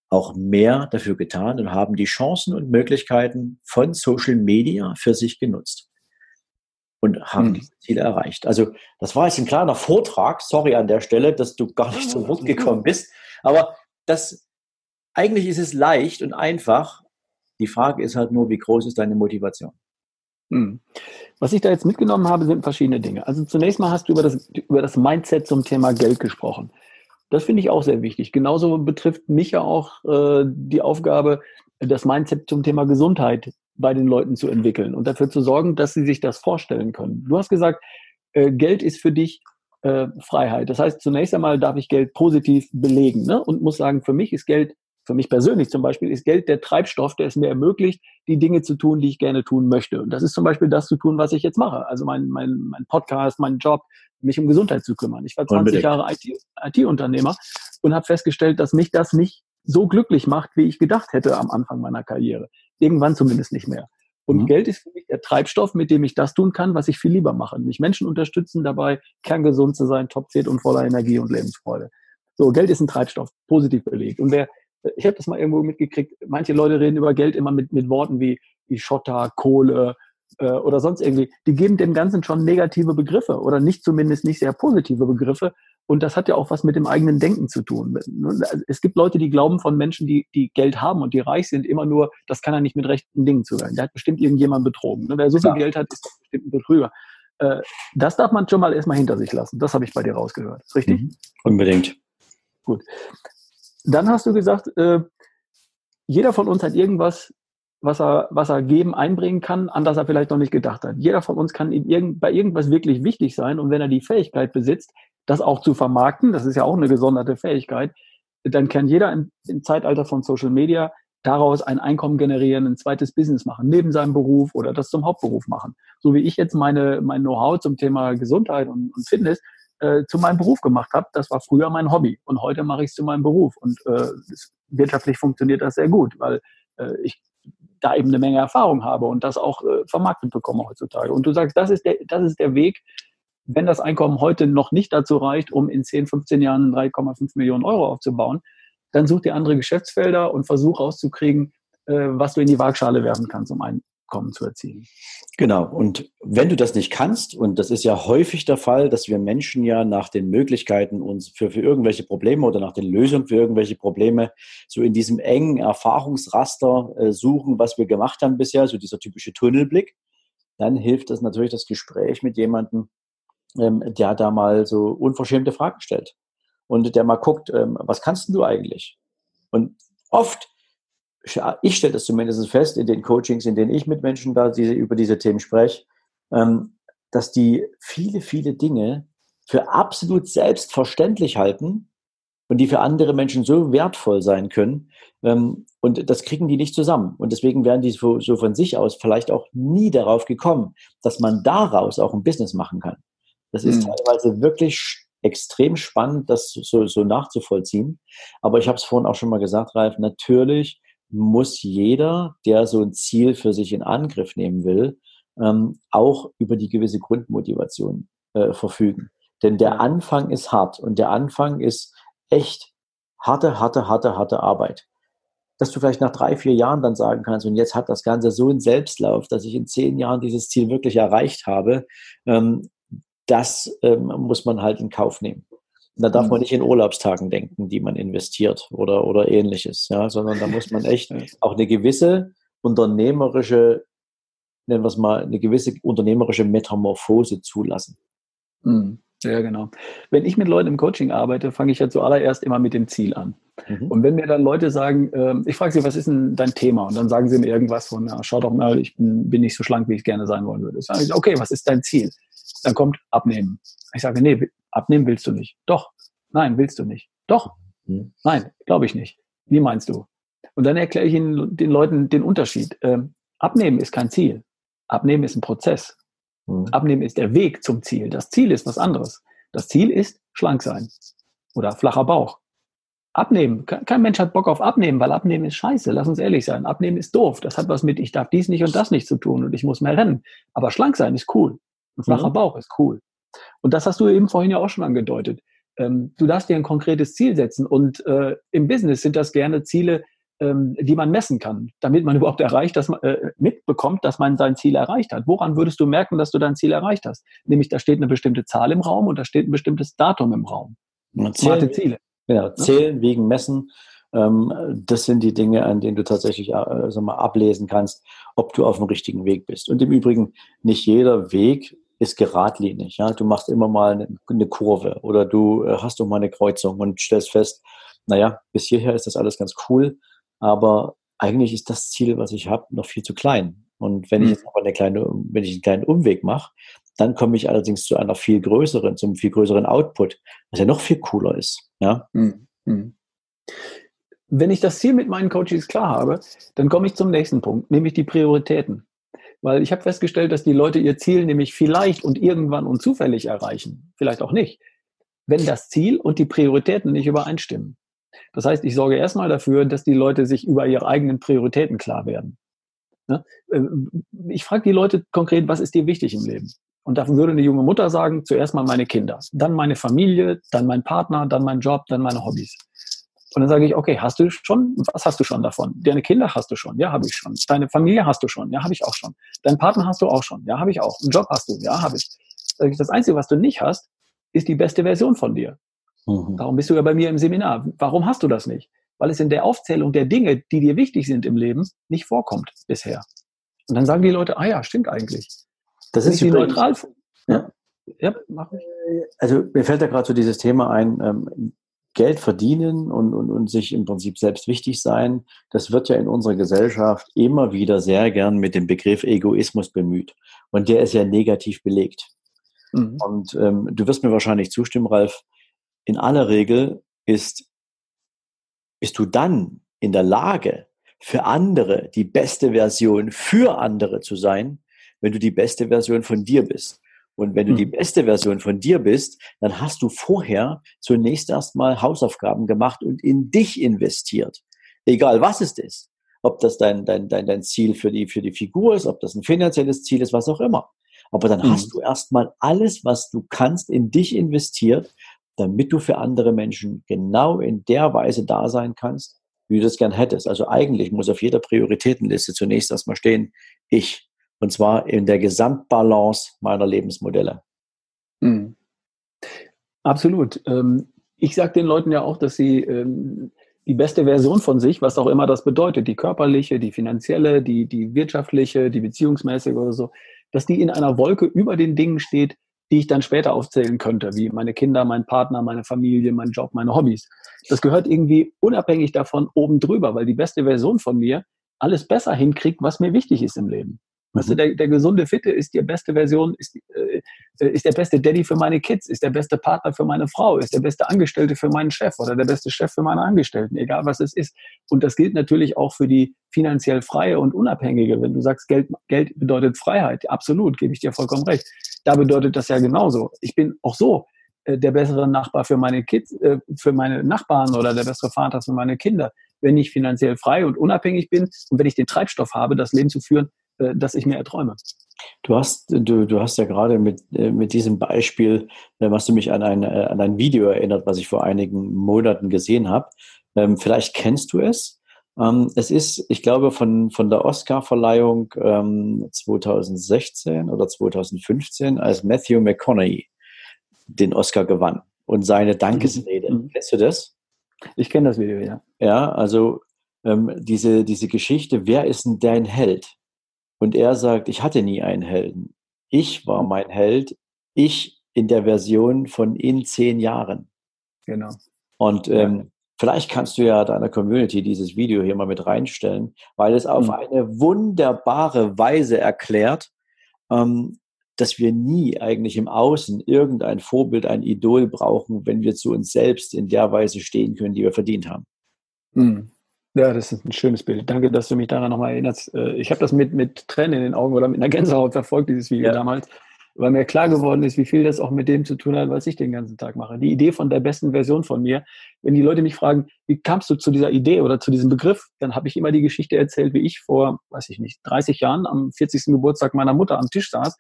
auch mehr dafür getan und haben die Chancen und Möglichkeiten von Social Media für sich genutzt und haben hm. diese Ziele erreicht. Also das war jetzt ein kleiner Vortrag. Sorry an der Stelle, dass du gar nicht zum Wort gekommen bist. Aber das eigentlich ist es leicht und einfach. Die Frage ist halt nur, wie groß ist deine Motivation? Hm. Was ich da jetzt mitgenommen habe, sind verschiedene Dinge. Also zunächst mal hast du über das, über das Mindset zum Thema Geld gesprochen. Das finde ich auch sehr wichtig. Genauso betrifft mich ja auch äh, die Aufgabe, das Mindset zum Thema Gesundheit bei den Leuten zu entwickeln und dafür zu sorgen, dass sie sich das vorstellen können. Du hast gesagt, äh, Geld ist für dich äh, Freiheit. Das heißt, zunächst einmal darf ich Geld positiv belegen ne? und muss sagen, für mich ist Geld, für mich persönlich zum Beispiel, ist Geld der Treibstoff, der es mir ermöglicht, die Dinge zu tun, die ich gerne tun möchte. Und das ist zum Beispiel das zu tun, was ich jetzt mache. Also mein, mein, mein Podcast, mein Job, mich um Gesundheit zu kümmern. Ich war 20 Unbedingt. Jahre IT-Unternehmer IT und habe festgestellt, dass mich das nicht so glücklich macht, wie ich gedacht hätte am Anfang meiner Karriere. Irgendwann zumindest nicht mehr. Und mhm. Geld ist für mich der Treibstoff, mit dem ich das tun kann, was ich viel lieber mache. Mich Menschen unterstützen dabei, kerngesund zu sein, topfit und voller Energie und Lebensfreude. So, Geld ist ein Treibstoff, positiv belegt. Und wer, ich habe das mal irgendwo mitgekriegt, manche Leute reden über Geld immer mit, mit Worten wie, wie Schotter, Kohle äh, oder sonst irgendwie. Die geben dem Ganzen schon negative Begriffe oder nicht zumindest nicht sehr positive Begriffe, und das hat ja auch was mit dem eigenen Denken zu tun. Es gibt Leute, die glauben von Menschen, die, die Geld haben und die reich sind, immer nur, das kann er nicht mit rechten Dingen zuhören. Der hat bestimmt irgendjemand betrogen. Wer so viel ja. Geld hat, ist doch bestimmt ein Betrüger. Äh, das darf man schon mal erstmal hinter sich lassen. Das habe ich bei dir rausgehört. Ist richtig? Mhm. Unbedingt. Gut. Dann hast du gesagt, äh, jeder von uns hat irgendwas was er, was er geben, einbringen kann, an das er vielleicht noch nicht gedacht hat. Jeder von uns kann irgend, bei irgendwas wirklich wichtig sein und wenn er die Fähigkeit besitzt, das auch zu vermarkten, das ist ja auch eine gesonderte Fähigkeit, dann kann jeder im, im Zeitalter von Social Media daraus ein Einkommen generieren, ein zweites Business machen, neben seinem Beruf oder das zum Hauptberuf machen. So wie ich jetzt meine, mein Know-how zum Thema Gesundheit und, und Fitness äh, zu meinem Beruf gemacht habe, das war früher mein Hobby und heute mache ich es zu meinem Beruf und äh, wirtschaftlich funktioniert das sehr gut, weil äh, ich da eben eine Menge Erfahrung habe und das auch äh, vermarktet bekomme heutzutage. Und du sagst, das ist der, das ist der Weg, wenn das Einkommen heute noch nicht dazu reicht, um in 10, 15 Jahren 3,5 Millionen Euro aufzubauen, dann such dir andere Geschäftsfelder und versuch rauszukriegen, äh, was du in die Waagschale werfen kannst, um ein, Einkommen zu erzielen. Genau. Und wenn du das nicht kannst, und das ist ja häufig der Fall, dass wir Menschen ja nach den Möglichkeiten uns für, für irgendwelche Probleme oder nach den Lösungen für irgendwelche Probleme so in diesem engen Erfahrungsraster äh, suchen, was wir gemacht haben bisher, so dieser typische Tunnelblick, dann hilft das natürlich das Gespräch mit jemandem, ähm, der da mal so unverschämte Fragen stellt und der mal guckt, ähm, was kannst du eigentlich? Und oft ich stelle das zumindest fest in den Coachings, in denen ich mit Menschen da diese, über diese Themen spreche, ähm, dass die viele, viele Dinge für absolut selbstverständlich halten und die für andere Menschen so wertvoll sein können. Ähm, und das kriegen die nicht zusammen. Und deswegen wären die so, so von sich aus vielleicht auch nie darauf gekommen, dass man daraus auch ein Business machen kann. Das ist mhm. teilweise wirklich extrem spannend, das so, so nachzuvollziehen. Aber ich habe es vorhin auch schon mal gesagt, Ralf, natürlich muss jeder, der so ein Ziel für sich in Angriff nehmen will, ähm, auch über die gewisse Grundmotivation äh, verfügen. Denn der Anfang ist hart und der Anfang ist echt harte, harte, harte, harte Arbeit. Dass du vielleicht nach drei, vier Jahren dann sagen kannst, und jetzt hat das Ganze so einen Selbstlauf, dass ich in zehn Jahren dieses Ziel wirklich erreicht habe, ähm, das ähm, muss man halt in Kauf nehmen. Da darf man mhm. nicht in Urlaubstagen denken, die man investiert oder, oder ähnliches, ja, sondern da muss man echt auch eine gewisse unternehmerische, nennen wir es mal, eine gewisse unternehmerische Metamorphose zulassen. Mhm. Ja, genau. Wenn ich mit Leuten im Coaching arbeite, fange ich ja zuallererst immer mit dem Ziel an. Mhm. Und wenn mir dann Leute sagen, äh, ich frage sie, was ist denn dein Thema? Und dann sagen sie mir irgendwas von, ja, schau doch mal, ich bin, bin nicht so schlank, wie ich gerne sein wollen würde. Sage ich, okay, was ist dein Ziel? Dann kommt Abnehmen. Ich sage, nee, abnehmen willst du nicht. Doch. Nein, willst du nicht. Doch. Hm. Nein, glaube ich nicht. Wie meinst du? Und dann erkläre ich Ihnen den Leuten den Unterschied. Ähm, abnehmen ist kein Ziel. Abnehmen ist ein Prozess. Hm. Abnehmen ist der Weg zum Ziel. Das Ziel ist was anderes. Das Ziel ist schlank sein oder flacher Bauch. Abnehmen. Kein Mensch hat Bock auf Abnehmen, weil Abnehmen ist scheiße. Lass uns ehrlich sein. Abnehmen ist doof. Das hat was mit, ich darf dies nicht und das nicht zu tun und ich muss mehr rennen. Aber schlank sein ist cool. Ein flacher mhm. Bauch ist cool. Und das hast du eben vorhin ja auch schon angedeutet. Ähm, du darfst dir ein konkretes Ziel setzen und äh, im Business sind das gerne Ziele, ähm, die man messen kann, damit man überhaupt erreicht, dass man äh, mitbekommt, dass man sein Ziel erreicht hat. Woran würdest du merken, dass du dein Ziel erreicht hast? Nämlich da steht eine bestimmte Zahl im Raum und da steht ein bestimmtes Datum im Raum. Smarte Ziele. Ja, zählen, wegen messen. Ähm, das sind die Dinge, an denen du tatsächlich äh, sag mal, ablesen kannst, ob du auf dem richtigen Weg bist. Und im Übrigen, nicht jeder Weg ist geradlinig. Ja? Du machst immer mal eine, eine Kurve oder du äh, hast doch mal eine Kreuzung und stellst fest, naja, bis hierher ist das alles ganz cool, aber eigentlich ist das Ziel, was ich habe, noch viel zu klein. Und wenn mhm. ich jetzt aber eine kleine, wenn ich einen kleinen Umweg mache, dann komme ich allerdings zu einer viel größeren, zum viel größeren Output, was ja noch viel cooler ist. Ja. Mhm. mhm. Wenn ich das Ziel mit meinen Coaches klar habe, dann komme ich zum nächsten Punkt, nämlich die Prioritäten. Weil ich habe festgestellt, dass die Leute ihr Ziel nämlich vielleicht und irgendwann und zufällig erreichen, vielleicht auch nicht, wenn das Ziel und die Prioritäten nicht übereinstimmen. Das heißt, ich sorge erstmal dafür, dass die Leute sich über ihre eigenen Prioritäten klar werden. Ähm, ich frage die Leute konkret, was ist dir wichtig im Leben? Und dafür würde eine junge Mutter sagen, zuerst mal meine Kinder, dann meine Familie, dann mein Partner, dann mein Job, dann meine Hobbys. Und dann sage ich, okay, hast du schon, was hast du schon davon? Deine Kinder hast du schon, ja, habe ich schon. Deine Familie hast du schon, ja, habe ich auch schon. Deinen Partner hast du auch schon, ja, habe ich auch. Einen Job hast du, ja, habe ich. Das Einzige, was du nicht hast, ist die beste Version von dir. Mhm. Darum bist du ja bei mir im Seminar. Warum hast du das nicht? Weil es in der Aufzählung der Dinge, die dir wichtig sind im Leben, nicht vorkommt bisher. Und dann sagen die Leute, ah ja, stimmt eigentlich. Das ist die neutral. Ja. ja, mach ich. Also mir fällt da gerade so dieses Thema ein, ähm, Geld verdienen und, und, und sich im Prinzip selbst wichtig sein, das wird ja in unserer Gesellschaft immer wieder sehr gern mit dem Begriff Egoismus bemüht. Und der ist ja negativ belegt. Mhm. Und ähm, du wirst mir wahrscheinlich zustimmen, Ralf, in aller Regel ist, bist du dann in der Lage, für andere die beste Version für andere zu sein, wenn du die beste Version von dir bist. Und wenn du die hm. beste Version von dir bist, dann hast du vorher zunächst erstmal Hausaufgaben gemacht und in dich investiert. Egal was es ist. Ob das dein, dein, dein, dein Ziel für die, für die Figur ist, ob das ein finanzielles Ziel ist, was auch immer. Aber dann mhm. hast du erstmal alles, was du kannst, in dich investiert, damit du für andere Menschen genau in der Weise da sein kannst, wie du das gern hättest. Also eigentlich muss auf jeder Prioritätenliste zunächst erstmal stehen, ich. Und zwar in der Gesamtbalance meiner Lebensmodelle. Mhm. Absolut. Ähm, ich sage den Leuten ja auch, dass sie ähm, die beste Version von sich, was auch immer das bedeutet, die körperliche, die finanzielle, die, die wirtschaftliche, die beziehungsmäßige oder so, dass die in einer Wolke über den Dingen steht, die ich dann später aufzählen könnte, wie meine Kinder, mein Partner, meine Familie, mein Job, meine Hobbys. Das gehört irgendwie unabhängig davon oben drüber, weil die beste Version von mir alles besser hinkriegt, was mir wichtig ist im Leben. Weißt du, mhm. der, der gesunde Fitte ist die beste Version, ist, äh, ist der beste Daddy für meine Kids, ist der beste Partner für meine Frau, ist der beste Angestellte für meinen Chef oder der beste Chef für meine Angestellten, egal was es ist. Und das gilt natürlich auch für die finanziell freie und unabhängige. Wenn du sagst, Geld, Geld bedeutet Freiheit, absolut, gebe ich dir vollkommen recht. Da bedeutet das ja genauso. Ich bin auch so äh, der bessere Nachbar für meine Kids, äh, für meine Nachbarn oder der bessere Vater für meine Kinder, wenn ich finanziell frei und unabhängig bin und wenn ich den Treibstoff habe, das Leben zu führen, äh, das ich mir erträume. Du hast, du, du hast ja gerade mit, äh, mit diesem Beispiel, äh, was du mich an ein, an ein Video erinnert, was ich vor einigen Monaten gesehen habe. Ähm, vielleicht kennst du es. Ähm, es ist, ich glaube, von, von der Oscar-Verleihung 2016 ähm, oder 2015, als Matthew McConaughey den Oscar gewann und seine Dankesrede. Mhm. Kennst du das? Ich kenne das Video, ja. Ja, also diese, diese Geschichte, wer ist denn dein Held? Und er sagt, ich hatte nie einen Helden. Ich war mein Held. Ich in der Version von in zehn Jahren. Genau. Und ähm, vielleicht kannst du ja deiner Community dieses Video hier mal mit reinstellen, weil es auf mhm. eine wunderbare Weise erklärt, ähm, dass wir nie eigentlich im Außen irgendein Vorbild, ein Idol brauchen, wenn wir zu uns selbst in der Weise stehen können, die wir verdient haben. Mhm. Ja, das ist ein schönes Bild. Danke, dass du mich daran nochmal erinnerst. Äh, ich habe das mit, mit Tränen in den Augen oder mit einer Gänsehaut verfolgt, dieses Video ja. damals, weil mir klar geworden ist, wie viel das auch mit dem zu tun hat, was ich den ganzen Tag mache. Die Idee von der besten Version von mir. Wenn die Leute mich fragen, wie kamst du zu dieser Idee oder zu diesem Begriff, dann habe ich immer die Geschichte erzählt, wie ich vor, weiß ich nicht, 30 Jahren am 40. Geburtstag meiner Mutter am Tisch saß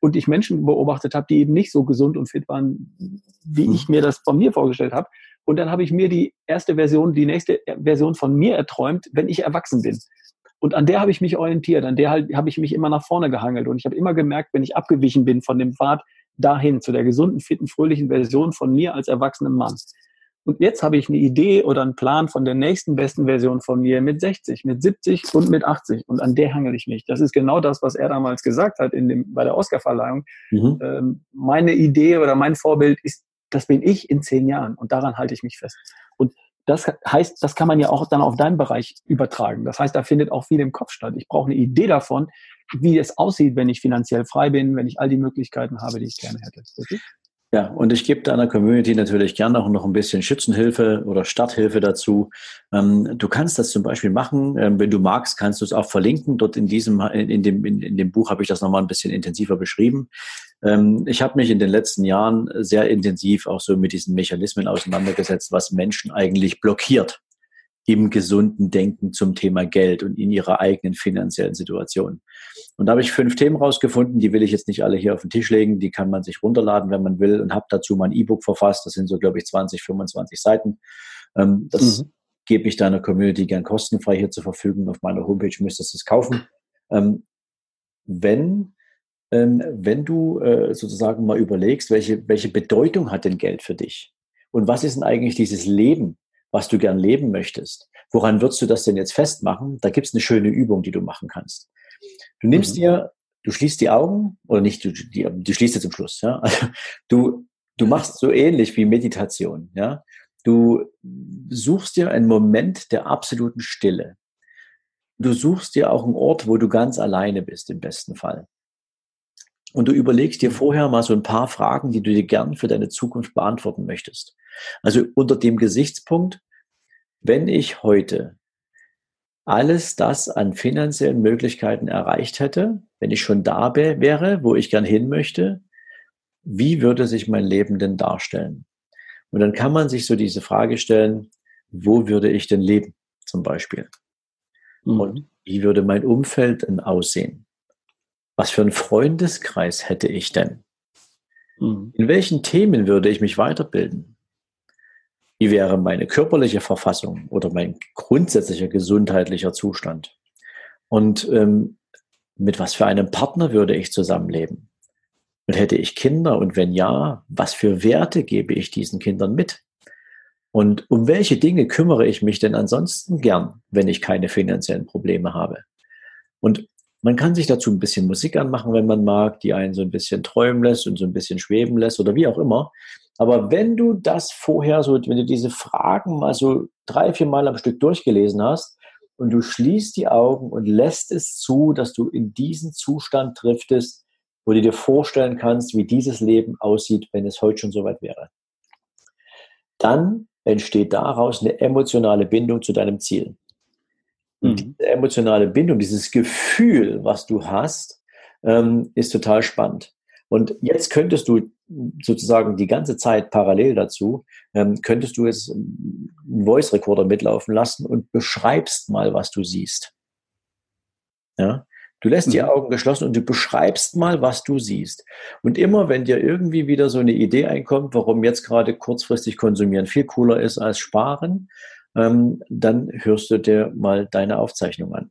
und ich Menschen beobachtet habe, die eben nicht so gesund und fit waren, wie hm. ich mir das von mir vorgestellt habe. Und dann habe ich mir die erste Version, die nächste Version von mir erträumt, wenn ich erwachsen bin. Und an der habe ich mich orientiert, an der halt, habe ich mich immer nach vorne gehangelt. Und ich habe immer gemerkt, wenn ich abgewichen bin von dem Pfad dahin, zu der gesunden, fitten, fröhlichen Version von mir als erwachsenem Mann. Und jetzt habe ich eine Idee oder einen Plan von der nächsten besten Version von mir mit 60, mit 70 und mit 80. Und an der hangel ich mich. Das ist genau das, was er damals gesagt hat in dem, bei der Oscarverleihung. Mhm. Ähm, meine Idee oder mein Vorbild ist das bin ich in zehn Jahren und daran halte ich mich fest. Und das heißt, das kann man ja auch dann auf deinen Bereich übertragen. Das heißt, da findet auch viel im Kopf statt. Ich brauche eine Idee davon, wie es aussieht, wenn ich finanziell frei bin, wenn ich all die Möglichkeiten habe, die ich gerne hätte. Richtig? Ja, und ich gebe deiner Community natürlich gerne auch noch ein bisschen Schützenhilfe oder Starthilfe dazu. Ähm, du kannst das zum Beispiel machen, ähm, wenn du magst, kannst du es auch verlinken. Dort in diesem, in, dem, in dem Buch habe ich das nochmal ein bisschen intensiver beschrieben. Ähm, ich habe mich in den letzten Jahren sehr intensiv auch so mit diesen Mechanismen auseinandergesetzt, was Menschen eigentlich blockiert im gesunden Denken zum Thema Geld und in ihrer eigenen finanziellen Situation. Und da habe ich fünf Themen rausgefunden, die will ich jetzt nicht alle hier auf den Tisch legen, die kann man sich runterladen, wenn man will und habe dazu mein E-Book verfasst, das sind so, glaube ich, 20, 25 Seiten. Ähm, das mhm. gebe ich deiner Community gern kostenfrei hier zur Verfügung. Auf meiner Homepage müsstest du es kaufen. Ähm, wenn wenn du äh, sozusagen mal überlegst, welche, welche Bedeutung hat denn Geld für dich? Und was ist denn eigentlich dieses Leben, was du gern leben möchtest. Woran würdest du das denn jetzt festmachen? Da gibt es eine schöne Übung, die du machen kannst. Du nimmst mhm. dir, du schließt die Augen, oder nicht, du, die, du schließt sie zum Schluss, ja. Also, du, du machst so ähnlich wie Meditation, ja. Du suchst dir einen Moment der absoluten Stille. Du suchst dir auch einen Ort, wo du ganz alleine bist, im besten Fall. Und du überlegst dir vorher mal so ein paar Fragen, die du dir gern für deine Zukunft beantworten möchtest. Also unter dem Gesichtspunkt, wenn ich heute alles das an finanziellen Möglichkeiten erreicht hätte, wenn ich schon da wäre, wo ich gern hin möchte, wie würde sich mein Leben denn darstellen? Und dann kann man sich so diese Frage stellen, wo würde ich denn leben, zum Beispiel? Mhm. Und wie würde mein Umfeld denn aussehen? Was für einen Freundeskreis hätte ich denn? Mhm. In welchen Themen würde ich mich weiterbilden? Wie wäre meine körperliche Verfassung oder mein grundsätzlicher gesundheitlicher Zustand? Und ähm, mit was für einem Partner würde ich zusammenleben? Und hätte ich Kinder? Und wenn ja, was für Werte gebe ich diesen Kindern mit? Und um welche Dinge kümmere ich mich denn ansonsten gern, wenn ich keine finanziellen Probleme habe? Und man kann sich dazu ein bisschen Musik anmachen, wenn man mag, die einen so ein bisschen träumen lässt und so ein bisschen schweben lässt oder wie auch immer. Aber wenn du das vorher so, wenn du diese Fragen mal so drei, vier Mal am Stück durchgelesen hast und du schließt die Augen und lässt es zu, dass du in diesen Zustand driftest, wo du dir vorstellen kannst, wie dieses Leben aussieht, wenn es heute schon soweit wäre. Dann entsteht daraus eine emotionale Bindung zu deinem Ziel. Mhm. diese emotionale Bindung, dieses Gefühl, was du hast, ähm, ist total spannend. Und jetzt könntest du sozusagen die ganze Zeit parallel dazu, ähm, könntest du jetzt einen Voice Recorder mitlaufen lassen und beschreibst mal, was du siehst. Ja? Du lässt die mhm. Augen geschlossen und du beschreibst mal, was du siehst. Und immer, wenn dir irgendwie wieder so eine Idee einkommt, warum jetzt gerade kurzfristig konsumieren viel cooler ist als sparen, ähm, dann hörst du dir mal deine Aufzeichnung an.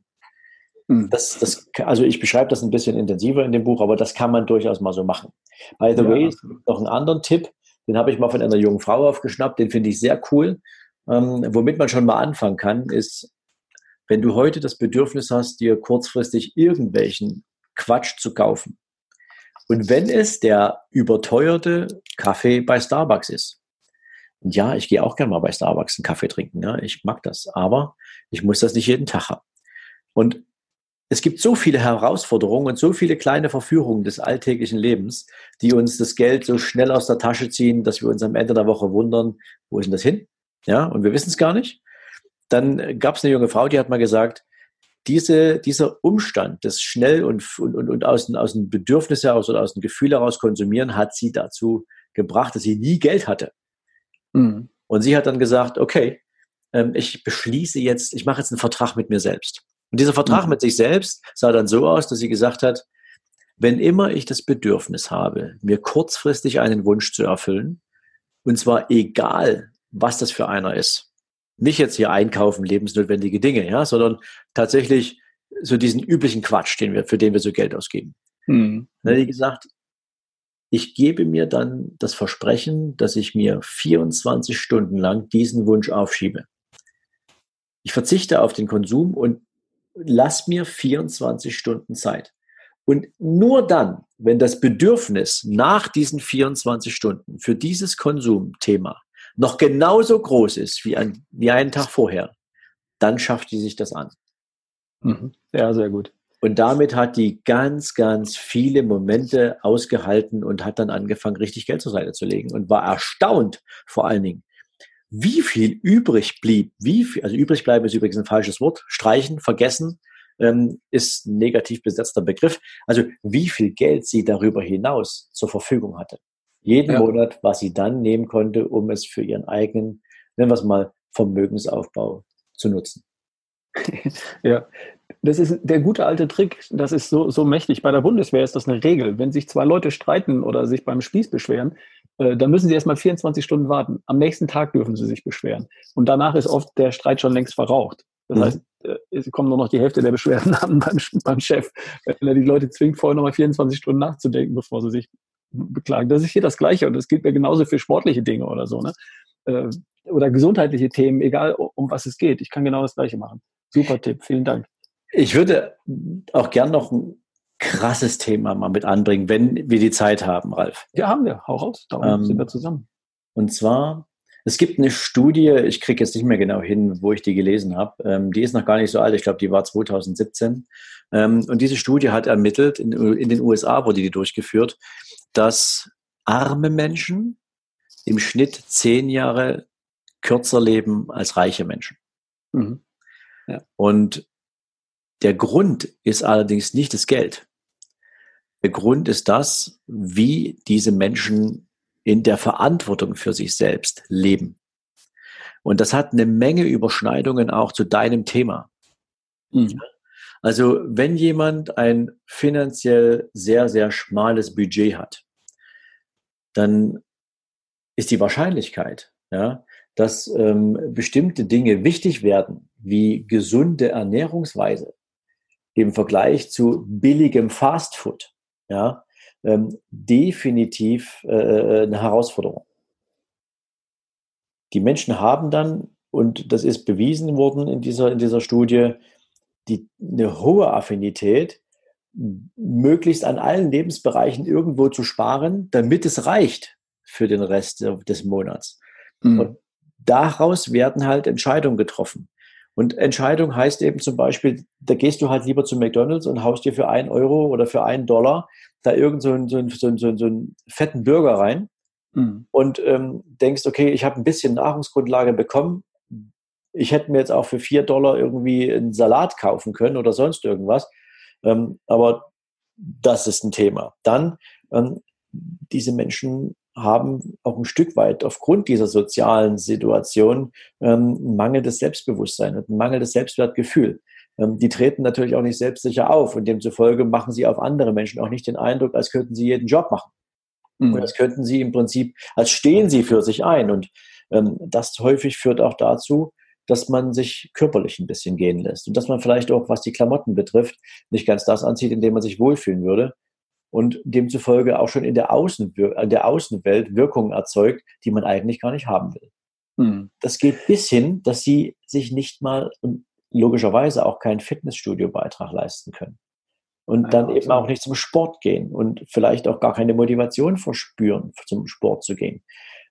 Mhm. Das, das, also ich beschreibe das ein bisschen intensiver in dem Buch, aber das kann man durchaus mal so machen. By the ja. way, noch einen anderen Tipp, den habe ich mal von einer jungen Frau aufgeschnappt, den finde ich sehr cool. Ähm, womit man schon mal anfangen kann, ist wenn du heute das Bedürfnis hast, dir kurzfristig irgendwelchen Quatsch zu kaufen. Und wenn es der überteuerte Kaffee bei Starbucks ist. Und ja, ich gehe auch gerne mal bei Starbucks einen Kaffee trinken. Ja, ich mag das. Aber ich muss das nicht jeden Tag haben. Und es gibt so viele Herausforderungen und so viele kleine Verführungen des alltäglichen Lebens, die uns das Geld so schnell aus der Tasche ziehen, dass wir uns am Ende der Woche wundern, wo ist denn das hin? Ja, und wir wissen es gar nicht. Dann gab es eine junge Frau, die hat mal gesagt, diese, dieser Umstand, das schnell und, und, und aus, aus dem Bedürfnis heraus oder aus dem Gefühl heraus konsumieren, hat sie dazu gebracht, dass sie nie Geld hatte. Mhm. Und sie hat dann gesagt, okay, ähm, ich beschließe jetzt, ich mache jetzt einen Vertrag mit mir selbst. Und dieser Vertrag mhm. mit sich selbst sah dann so aus, dass sie gesagt hat, wenn immer ich das Bedürfnis habe, mir kurzfristig einen Wunsch zu erfüllen, und zwar egal, was das für einer ist, nicht jetzt hier einkaufen, lebensnotwendige Dinge, ja, sondern tatsächlich so diesen üblichen Quatsch, den wir, für den wir so Geld ausgeben. Mhm. Dann hat gesagt, ich gebe mir dann das Versprechen, dass ich mir 24 Stunden lang diesen Wunsch aufschiebe. Ich verzichte auf den Konsum und lass mir 24 Stunden Zeit. Und nur dann, wenn das Bedürfnis nach diesen 24 Stunden für dieses Konsumthema noch genauso groß ist wie, ein, wie einen Tag vorher, dann schafft die sich das an. Mhm. Ja, sehr gut. Und damit hat die ganz, ganz viele Momente ausgehalten und hat dann angefangen, richtig Geld zur Seite zu legen und war erstaunt vor allen Dingen, wie viel übrig blieb. Wie viel, also übrig bleiben ist übrigens ein falsches Wort. Streichen, vergessen ähm, ist ein negativ besetzter Begriff. Also wie viel Geld sie darüber hinaus zur Verfügung hatte jeden ja. Monat, was sie dann nehmen konnte, um es für ihren eigenen, nennen wir es mal, Vermögensaufbau zu nutzen. ja, das ist der gute alte Trick, das ist so, so mächtig. Bei der Bundeswehr ist das eine Regel. Wenn sich zwei Leute streiten oder sich beim Spieß beschweren, äh, dann müssen sie erstmal 24 Stunden warten. Am nächsten Tag dürfen sie sich beschweren. Und danach ist oft der Streit schon längst verraucht. Das mhm. heißt, äh, es kommen nur noch die Hälfte der Beschwerden an beim, beim Chef, wenn er die Leute zwingt, vorher nochmal 24 Stunden nachzudenken, bevor sie sich beklagen. Das ist hier das Gleiche und das gilt mir genauso für sportliche Dinge oder so, ne? Äh, oder gesundheitliche Themen, egal um was es geht. Ich kann genau das Gleiche machen. Super Tipp, vielen Dank. Ich würde auch gern noch ein krasses Thema mal mit anbringen, wenn wir die Zeit haben, Ralf. Ja, haben wir. Hau raus. Darum ähm, sind wir zusammen. Und zwar, Es gibt eine Studie, ich kriege jetzt nicht mehr genau hin, wo ich die gelesen habe. Ähm, die ist noch gar nicht so alt, ich glaube, die war 2017. Ähm, und diese Studie hat ermittelt, in, in den USA wurde die durchgeführt, dass arme Menschen im Schnitt zehn Jahre kürzer leben als reiche Menschen. Mhm. Ja. Und der Grund ist allerdings nicht das Geld. Der Grund ist das, wie diese Menschen in der Verantwortung für sich selbst leben. Und das hat eine Menge Überschneidungen auch zu deinem Thema. Mhm. Also wenn jemand ein finanziell sehr, sehr schmales Budget hat, dann ist die Wahrscheinlichkeit, ja, dass ähm, bestimmte Dinge wichtig werden, wie gesunde Ernährungsweise im Vergleich zu billigem Fastfood, ja, ähm, definitiv äh, äh, eine Herausforderung. Die Menschen haben dann, und das ist bewiesen worden in dieser, in dieser Studie, die, eine hohe Affinität, möglichst an allen Lebensbereichen irgendwo zu sparen, damit es reicht für den Rest des Monats. Mhm. Und daraus werden halt Entscheidungen getroffen. Und Entscheidung heißt eben zum Beispiel, da gehst du halt lieber zu McDonalds und haust dir für einen Euro oder für einen Dollar da irgend so einen, so einen, so einen, so einen fetten Burger rein mhm. und ähm, denkst, okay, ich habe ein bisschen Nahrungsgrundlage bekommen. Ich hätte mir jetzt auch für vier Dollar irgendwie einen Salat kaufen können oder sonst irgendwas. Ähm, aber das ist ein Thema. Dann, ähm, diese Menschen haben auch ein Stück weit aufgrund dieser sozialen Situation ähm, ein mangelndes Selbstbewusstsein und ein mangelndes Selbstwertgefühl. Ähm, die treten natürlich auch nicht selbstsicher auf und demzufolge machen sie auf andere Menschen auch nicht den Eindruck, als könnten sie jeden Job machen. Mhm. Und das könnten sie im Prinzip, als stehen sie für sich ein. Und ähm, das häufig führt auch dazu, dass man sich körperlich ein bisschen gehen lässt und dass man vielleicht auch, was die Klamotten betrifft, nicht ganz das anzieht, in dem man sich wohlfühlen würde und demzufolge auch schon in der, Außen, in der Außenwelt Wirkungen erzeugt, die man eigentlich gar nicht haben will. Hm. Das geht bis hin, dass sie sich nicht mal und logischerweise auch keinen Fitnessstudio-Beitrag leisten können. Und ja, dann eben auch nicht zum Sport gehen und vielleicht auch gar keine Motivation verspüren, zum Sport zu gehen.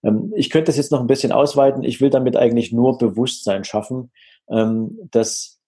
Ähm, ich könnte das jetzt noch ein bisschen ausweiten. Ich will damit eigentlich nur Bewusstsein schaffen, ähm, dass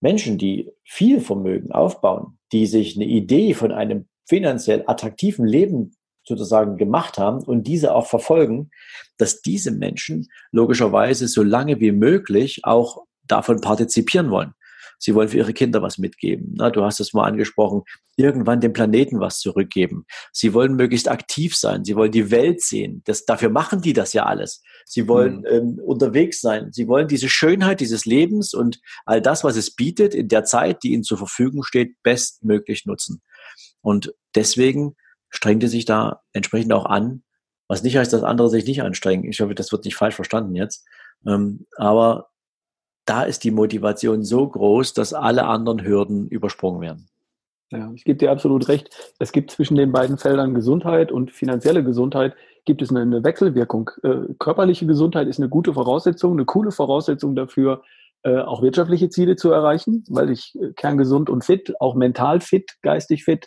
Menschen, die viel Vermögen aufbauen, die sich eine Idee von einem finanziell attraktiven Leben sozusagen gemacht haben und diese auch verfolgen, dass diese Menschen logischerweise so lange wie möglich auch davon partizipieren wollen. Sie wollen für ihre Kinder was mitgeben. Na, du hast es mal angesprochen, irgendwann dem Planeten was zurückgeben. Sie wollen möglichst aktiv sein. Sie wollen die Welt sehen. Das, dafür machen die das ja alles. Sie wollen mhm. ähm, unterwegs sein. Sie wollen diese Schönheit dieses Lebens und all das, was es bietet, in der Zeit, die ihnen zur Verfügung steht, bestmöglich nutzen. Und deswegen strengt er sich da entsprechend auch an, was nicht heißt, dass andere sich nicht anstrengen. Ich hoffe, das wird nicht falsch verstanden jetzt. Ähm, aber da ist die Motivation so groß, dass alle anderen Hürden übersprungen werden. Ja, ich gebe dir absolut recht. Es gibt zwischen den beiden Feldern Gesundheit und finanzielle Gesundheit gibt es eine, Wechselwirkung. Äh, körperliche Gesundheit ist eine gute Voraussetzung, eine coole Voraussetzung dafür, äh, auch wirtschaftliche Ziele zu erreichen, weil ich äh, kerngesund und fit, auch mental fit, geistig fit,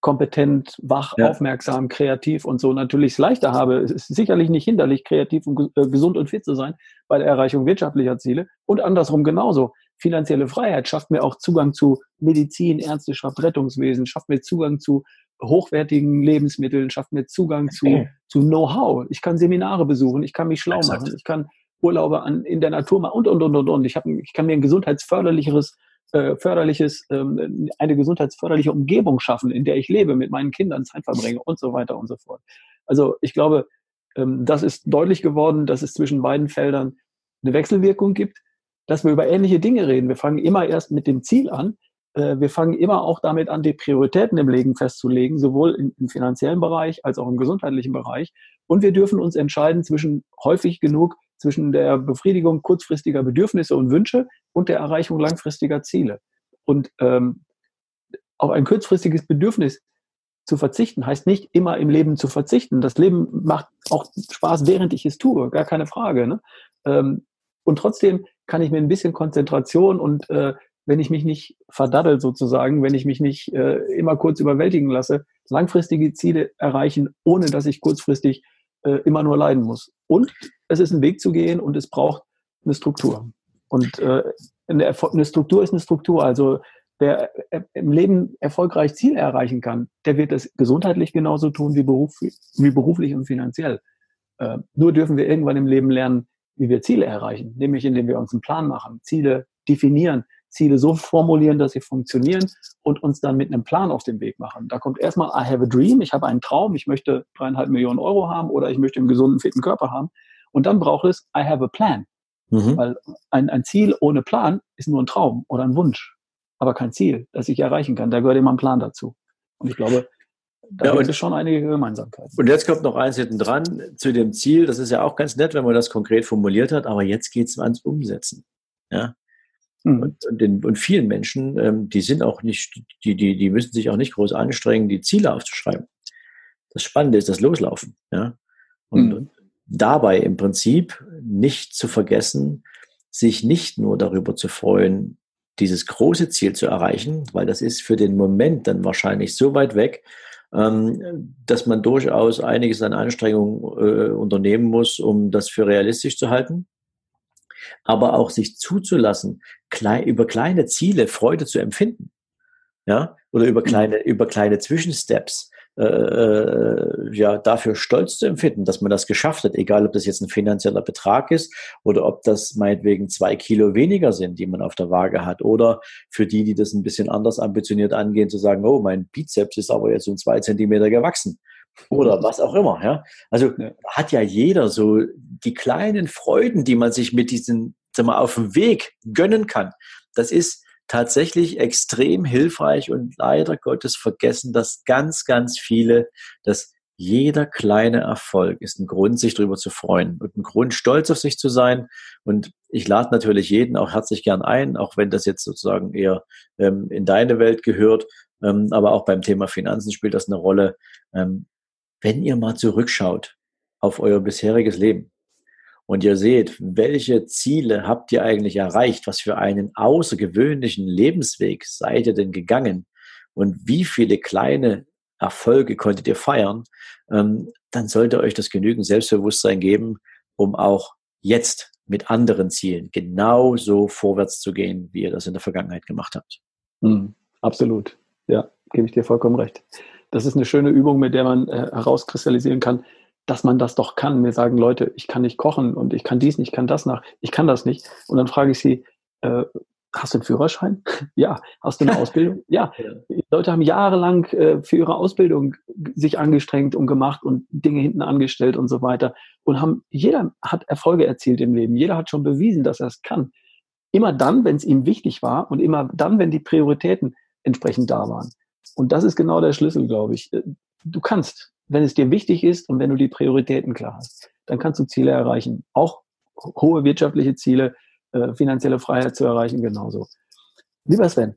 kompetent, wach, ja. aufmerksam, kreativ und so natürlich es leichter habe. Es ist sicherlich nicht hinderlich, kreativ und äh, gesund und fit zu sein bei der Erreichung wirtschaftlicher Ziele und andersrum genauso. Finanzielle Freiheit schafft mir auch Zugang zu Medizin, Ärzteschaft, Rettungswesen, schafft mir Zugang zu hochwertigen Lebensmitteln, schafft mir Zugang zu, zu Know-how. Ich kann Seminare besuchen, ich kann mich schlau Exakt. machen, ich kann Urlaube an, in der Natur machen und, und, und, und, und. Ich, hab, ich kann mir ein gesundheitsförderlicheres äh, förderliches, ähm, eine gesundheitsförderliche Umgebung schaffen, in der ich lebe, mit meinen Kindern Zeit verbringe und so weiter und so fort. Also ich glaube, ähm, das ist deutlich geworden, dass es zwischen beiden Feldern eine Wechselwirkung gibt, dass wir über ähnliche Dinge reden. Wir fangen immer erst mit dem Ziel an. Äh, wir fangen immer auch damit an, die Prioritäten im Leben festzulegen, sowohl im, im finanziellen Bereich als auch im gesundheitlichen Bereich. Und wir dürfen uns entscheiden zwischen häufig genug zwischen der Befriedigung kurzfristiger Bedürfnisse und Wünsche und der Erreichung langfristiger Ziele. Und ähm, auf ein kurzfristiges Bedürfnis zu verzichten, heißt nicht immer im Leben zu verzichten. Das Leben macht auch Spaß, während ich es tue, gar keine Frage. Ne? Ähm, und trotzdem kann ich mir ein bisschen Konzentration und äh, wenn ich mich nicht verdaddel sozusagen, wenn ich mich nicht äh, immer kurz überwältigen lasse, langfristige Ziele erreichen, ohne dass ich kurzfristig äh, immer nur leiden muss. Und es ist ein Weg zu gehen und es braucht eine Struktur. Und äh, eine, eine Struktur ist eine Struktur. Also wer äh, im Leben erfolgreich Ziele erreichen kann, der wird das gesundheitlich genauso tun wie, beruf, wie beruflich und finanziell. Äh, nur dürfen wir irgendwann im Leben lernen, wie wir Ziele erreichen, nämlich indem wir uns einen Plan machen, Ziele definieren, Ziele so formulieren, dass sie funktionieren und uns dann mit einem Plan auf den Weg machen. Da kommt erstmal I have a dream, ich habe einen Traum, ich möchte dreieinhalb Millionen Euro haben oder ich möchte einen gesunden, fitten Körper haben. Und dann braucht es I have a plan. Mhm. Weil ein, ein Ziel ohne Plan ist nur ein Traum oder ein Wunsch, aber kein Ziel, das ich erreichen kann. Da gehört immer ein Plan dazu. Und ich glaube, da ja, gibt es schon einige Gemeinsamkeiten. Und jetzt kommt noch eins hinten dran zu dem Ziel. Das ist ja auch ganz nett, wenn man das konkret formuliert hat, aber jetzt geht es ans Umsetzen. Ja, Mhm. Und, und, den, und vielen Menschen, ähm, die sind auch nicht, die, die, die müssen sich auch nicht groß anstrengen, die Ziele aufzuschreiben. Das Spannende ist das Loslaufen. Ja? Und, mhm. und dabei im Prinzip nicht zu vergessen, sich nicht nur darüber zu freuen, dieses große Ziel zu erreichen, weil das ist für den Moment dann wahrscheinlich so weit weg, ähm, dass man durchaus einiges an Anstrengungen äh, unternehmen muss, um das für realistisch zu halten aber auch sich zuzulassen, klein, über kleine Ziele Freude zu empfinden. Ja, oder über mhm. kleine, über kleine Zwischensteps, äh, äh, ja, dafür stolz zu empfinden, dass man das geschafft hat, egal ob das jetzt ein finanzieller Betrag ist oder ob das meinetwegen zwei Kilo weniger sind, die man auf der Waage hat oder für die, die das ein bisschen anders ambitioniert angehen, zu sagen, oh, mein Bizeps ist aber jetzt um zwei Zentimeter gewachsen oder was auch immer. Ja? Also ja. hat ja jeder so die kleinen Freuden, die man sich mit diesen, sag mal, auf dem Weg gönnen kann. Das ist tatsächlich extrem hilfreich und leider Gottes vergessen das ganz, ganz viele, dass jeder kleine Erfolg ist ein Grund, sich darüber zu freuen und ein Grund, stolz auf sich zu sein. Und ich lade natürlich jeden auch herzlich gern ein, auch wenn das jetzt sozusagen eher ähm, in deine Welt gehört. Ähm, aber auch beim Thema Finanzen spielt das eine Rolle. Ähm, wenn ihr mal zurückschaut auf euer bisheriges Leben und ihr seht, welche Ziele habt ihr eigentlich erreicht, was für einen außergewöhnlichen Lebensweg seid ihr denn gegangen? Und wie viele kleine Erfolge konntet ihr feiern, ähm, dann sollte euch das genügend Selbstbewusstsein geben, um auch jetzt mit anderen Zielen genauso vorwärts zu gehen, wie ihr das in der Vergangenheit gemacht habt. Mhm, absolut. Ja, gebe ich dir vollkommen recht das ist eine schöne Übung, mit der man äh, herauskristallisieren kann, dass man das doch kann. Mir sagen Leute, ich kann nicht kochen und ich kann dies nicht, ich kann das nach, ich kann das nicht. Und dann frage ich sie, äh, hast du einen Führerschein? ja. Hast du eine Ausbildung? Ja. Die Leute haben jahrelang äh, für ihre Ausbildung sich angestrengt und gemacht und Dinge hinten angestellt und so weiter. Und haben, jeder hat Erfolge erzielt im Leben. Jeder hat schon bewiesen, dass er es kann. Immer dann, wenn es ihm wichtig war und immer dann, wenn die Prioritäten entsprechend da waren. Und das ist genau der Schlüssel, glaube ich. Äh, du kannst, wenn es dir wichtig ist und wenn du die Prioritäten klar hast, dann kannst du Ziele erreichen. Auch hohe wirtschaftliche Ziele, äh, finanzielle Freiheit zu erreichen, genauso. Lieber Sven,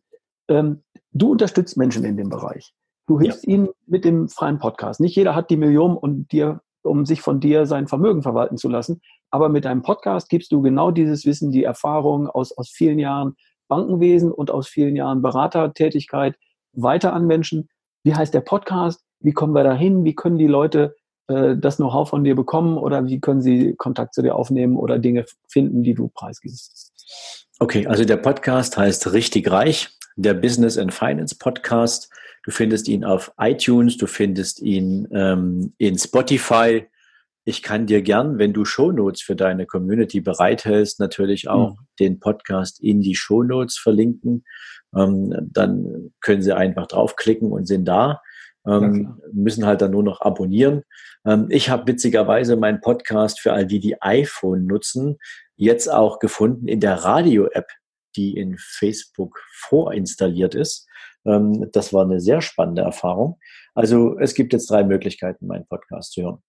ähm, du unterstützt Menschen in dem Bereich. Du hilfst ja. ihnen mit dem freien Podcast. Nicht jeder hat die Million und dir, um sich von dir sein Vermögen verwalten zu lassen. Aber mit deinem Podcast gibst du genau dieses Wissen, die Erfahrung aus, aus vielen Jahren Bankenwesen und aus vielen Jahren Beratertätigkeit weiter an Menschen. Wie heißt der Podcast? Wie kommen wir da hin? Wie können die Leute äh, das Know-how von dir bekommen oder wie können sie Kontakt zu dir aufnehmen oder Dinge finden, die du preisgibst? Okay, also der Podcast heißt Richtig Reich, der Business and Finance Podcast. Du findest ihn auf iTunes, du findest ihn ähm, in Spotify. Ich kann dir gern, wenn du Shownotes für deine Community bereithältst, natürlich auch mhm. den Podcast in die Shownotes verlinken. Ähm, dann können Sie einfach draufklicken und sind da. Ähm, müssen halt dann nur noch abonnieren. Ähm, ich habe witzigerweise meinen Podcast für all die, die iPhone nutzen, jetzt auch gefunden in der Radio-App, die in Facebook vorinstalliert ist. Ähm, das war eine sehr spannende Erfahrung. Also es gibt jetzt drei Möglichkeiten, meinen Podcast zu hören.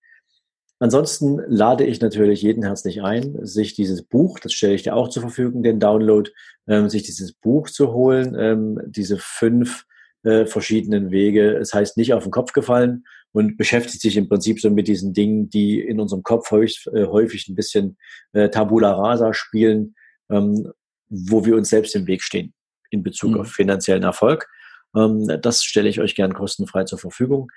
Ansonsten lade ich natürlich jeden herzlich ein, sich dieses Buch, das stelle ich dir auch zur Verfügung, den Download, ähm, sich dieses Buch zu holen, ähm, diese fünf äh, verschiedenen Wege. Es heißt nicht auf den Kopf gefallen und beschäftigt sich im Prinzip so mit diesen Dingen, die in unserem Kopf häufig, äh, häufig ein bisschen äh, Tabula rasa spielen, ähm, wo wir uns selbst im Weg stehen in Bezug mhm. auf finanziellen Erfolg. Ähm, das stelle ich euch gern kostenfrei zur Verfügung.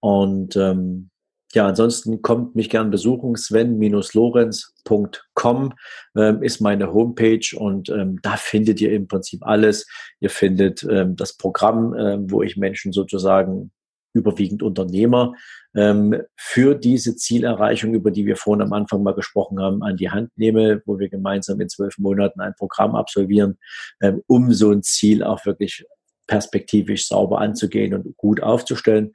Und ähm, ja, ansonsten kommt mich gern besuchen. Sven-lorenz.com ähm, ist meine Homepage und ähm, da findet ihr im Prinzip alles. Ihr findet ähm, das Programm, äh, wo ich Menschen sozusagen überwiegend Unternehmer ähm, für diese Zielerreichung, über die wir vorhin am Anfang mal gesprochen haben, an die Hand nehme, wo wir gemeinsam in zwölf Monaten ein Programm absolvieren, ähm, um so ein Ziel auch wirklich perspektivisch sauber anzugehen und gut aufzustellen.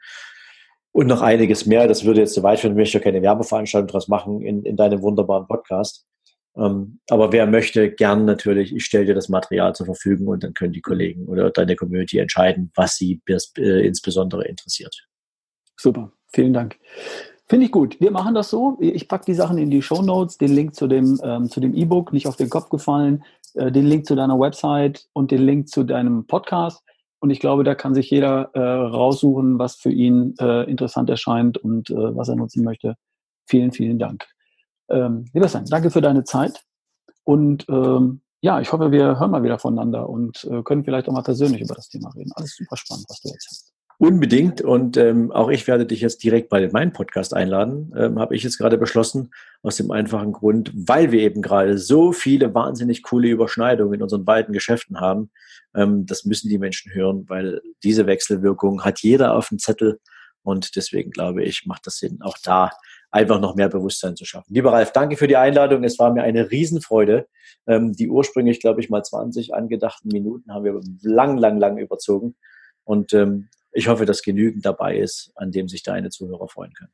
Und noch einiges mehr. Das würde jetzt zu weit führen. Ich möchte keine Werbeveranstaltung daraus machen in, in deinem wunderbaren Podcast. Ähm, aber wer möchte, gern natürlich, ich stelle dir das Material zur Verfügung und dann können die Kollegen oder deine Community entscheiden, was sie bis, äh, insbesondere interessiert. Super, vielen Dank. Finde ich gut. Wir machen das so. Ich packe die Sachen in die Show Notes, den Link zu dem ähm, zu dem E-Book, nicht auf den Kopf gefallen, äh, den Link zu deiner Website und den Link zu deinem Podcast. Und ich glaube, da kann sich jeder äh, raussuchen, was für ihn äh, interessant erscheint und äh, was er nutzen möchte. Vielen, vielen Dank. Ähm, lieber Sven, danke für deine Zeit. Und ähm, ja, ich hoffe, wir hören mal wieder voneinander und äh, können vielleicht auch mal persönlich über das Thema reden. Alles super spannend, was du erzählst. Unbedingt. Und ähm, auch ich werde dich jetzt direkt bei meinem Podcast einladen. Ähm, Habe ich jetzt gerade beschlossen, aus dem einfachen Grund, weil wir eben gerade so viele wahnsinnig coole Überschneidungen in unseren beiden Geschäften haben. Ähm, das müssen die Menschen hören, weil diese Wechselwirkung hat jeder auf dem Zettel. Und deswegen glaube ich, macht das Sinn, auch da einfach noch mehr Bewusstsein zu schaffen. Lieber Ralf, danke für die Einladung. Es war mir eine Riesenfreude. Ähm, die ursprünglich, glaube ich, mal 20 angedachten Minuten haben wir lang, lang, lang überzogen. Und ähm, ich hoffe, dass genügend dabei ist, an dem sich deine Zuhörer freuen können.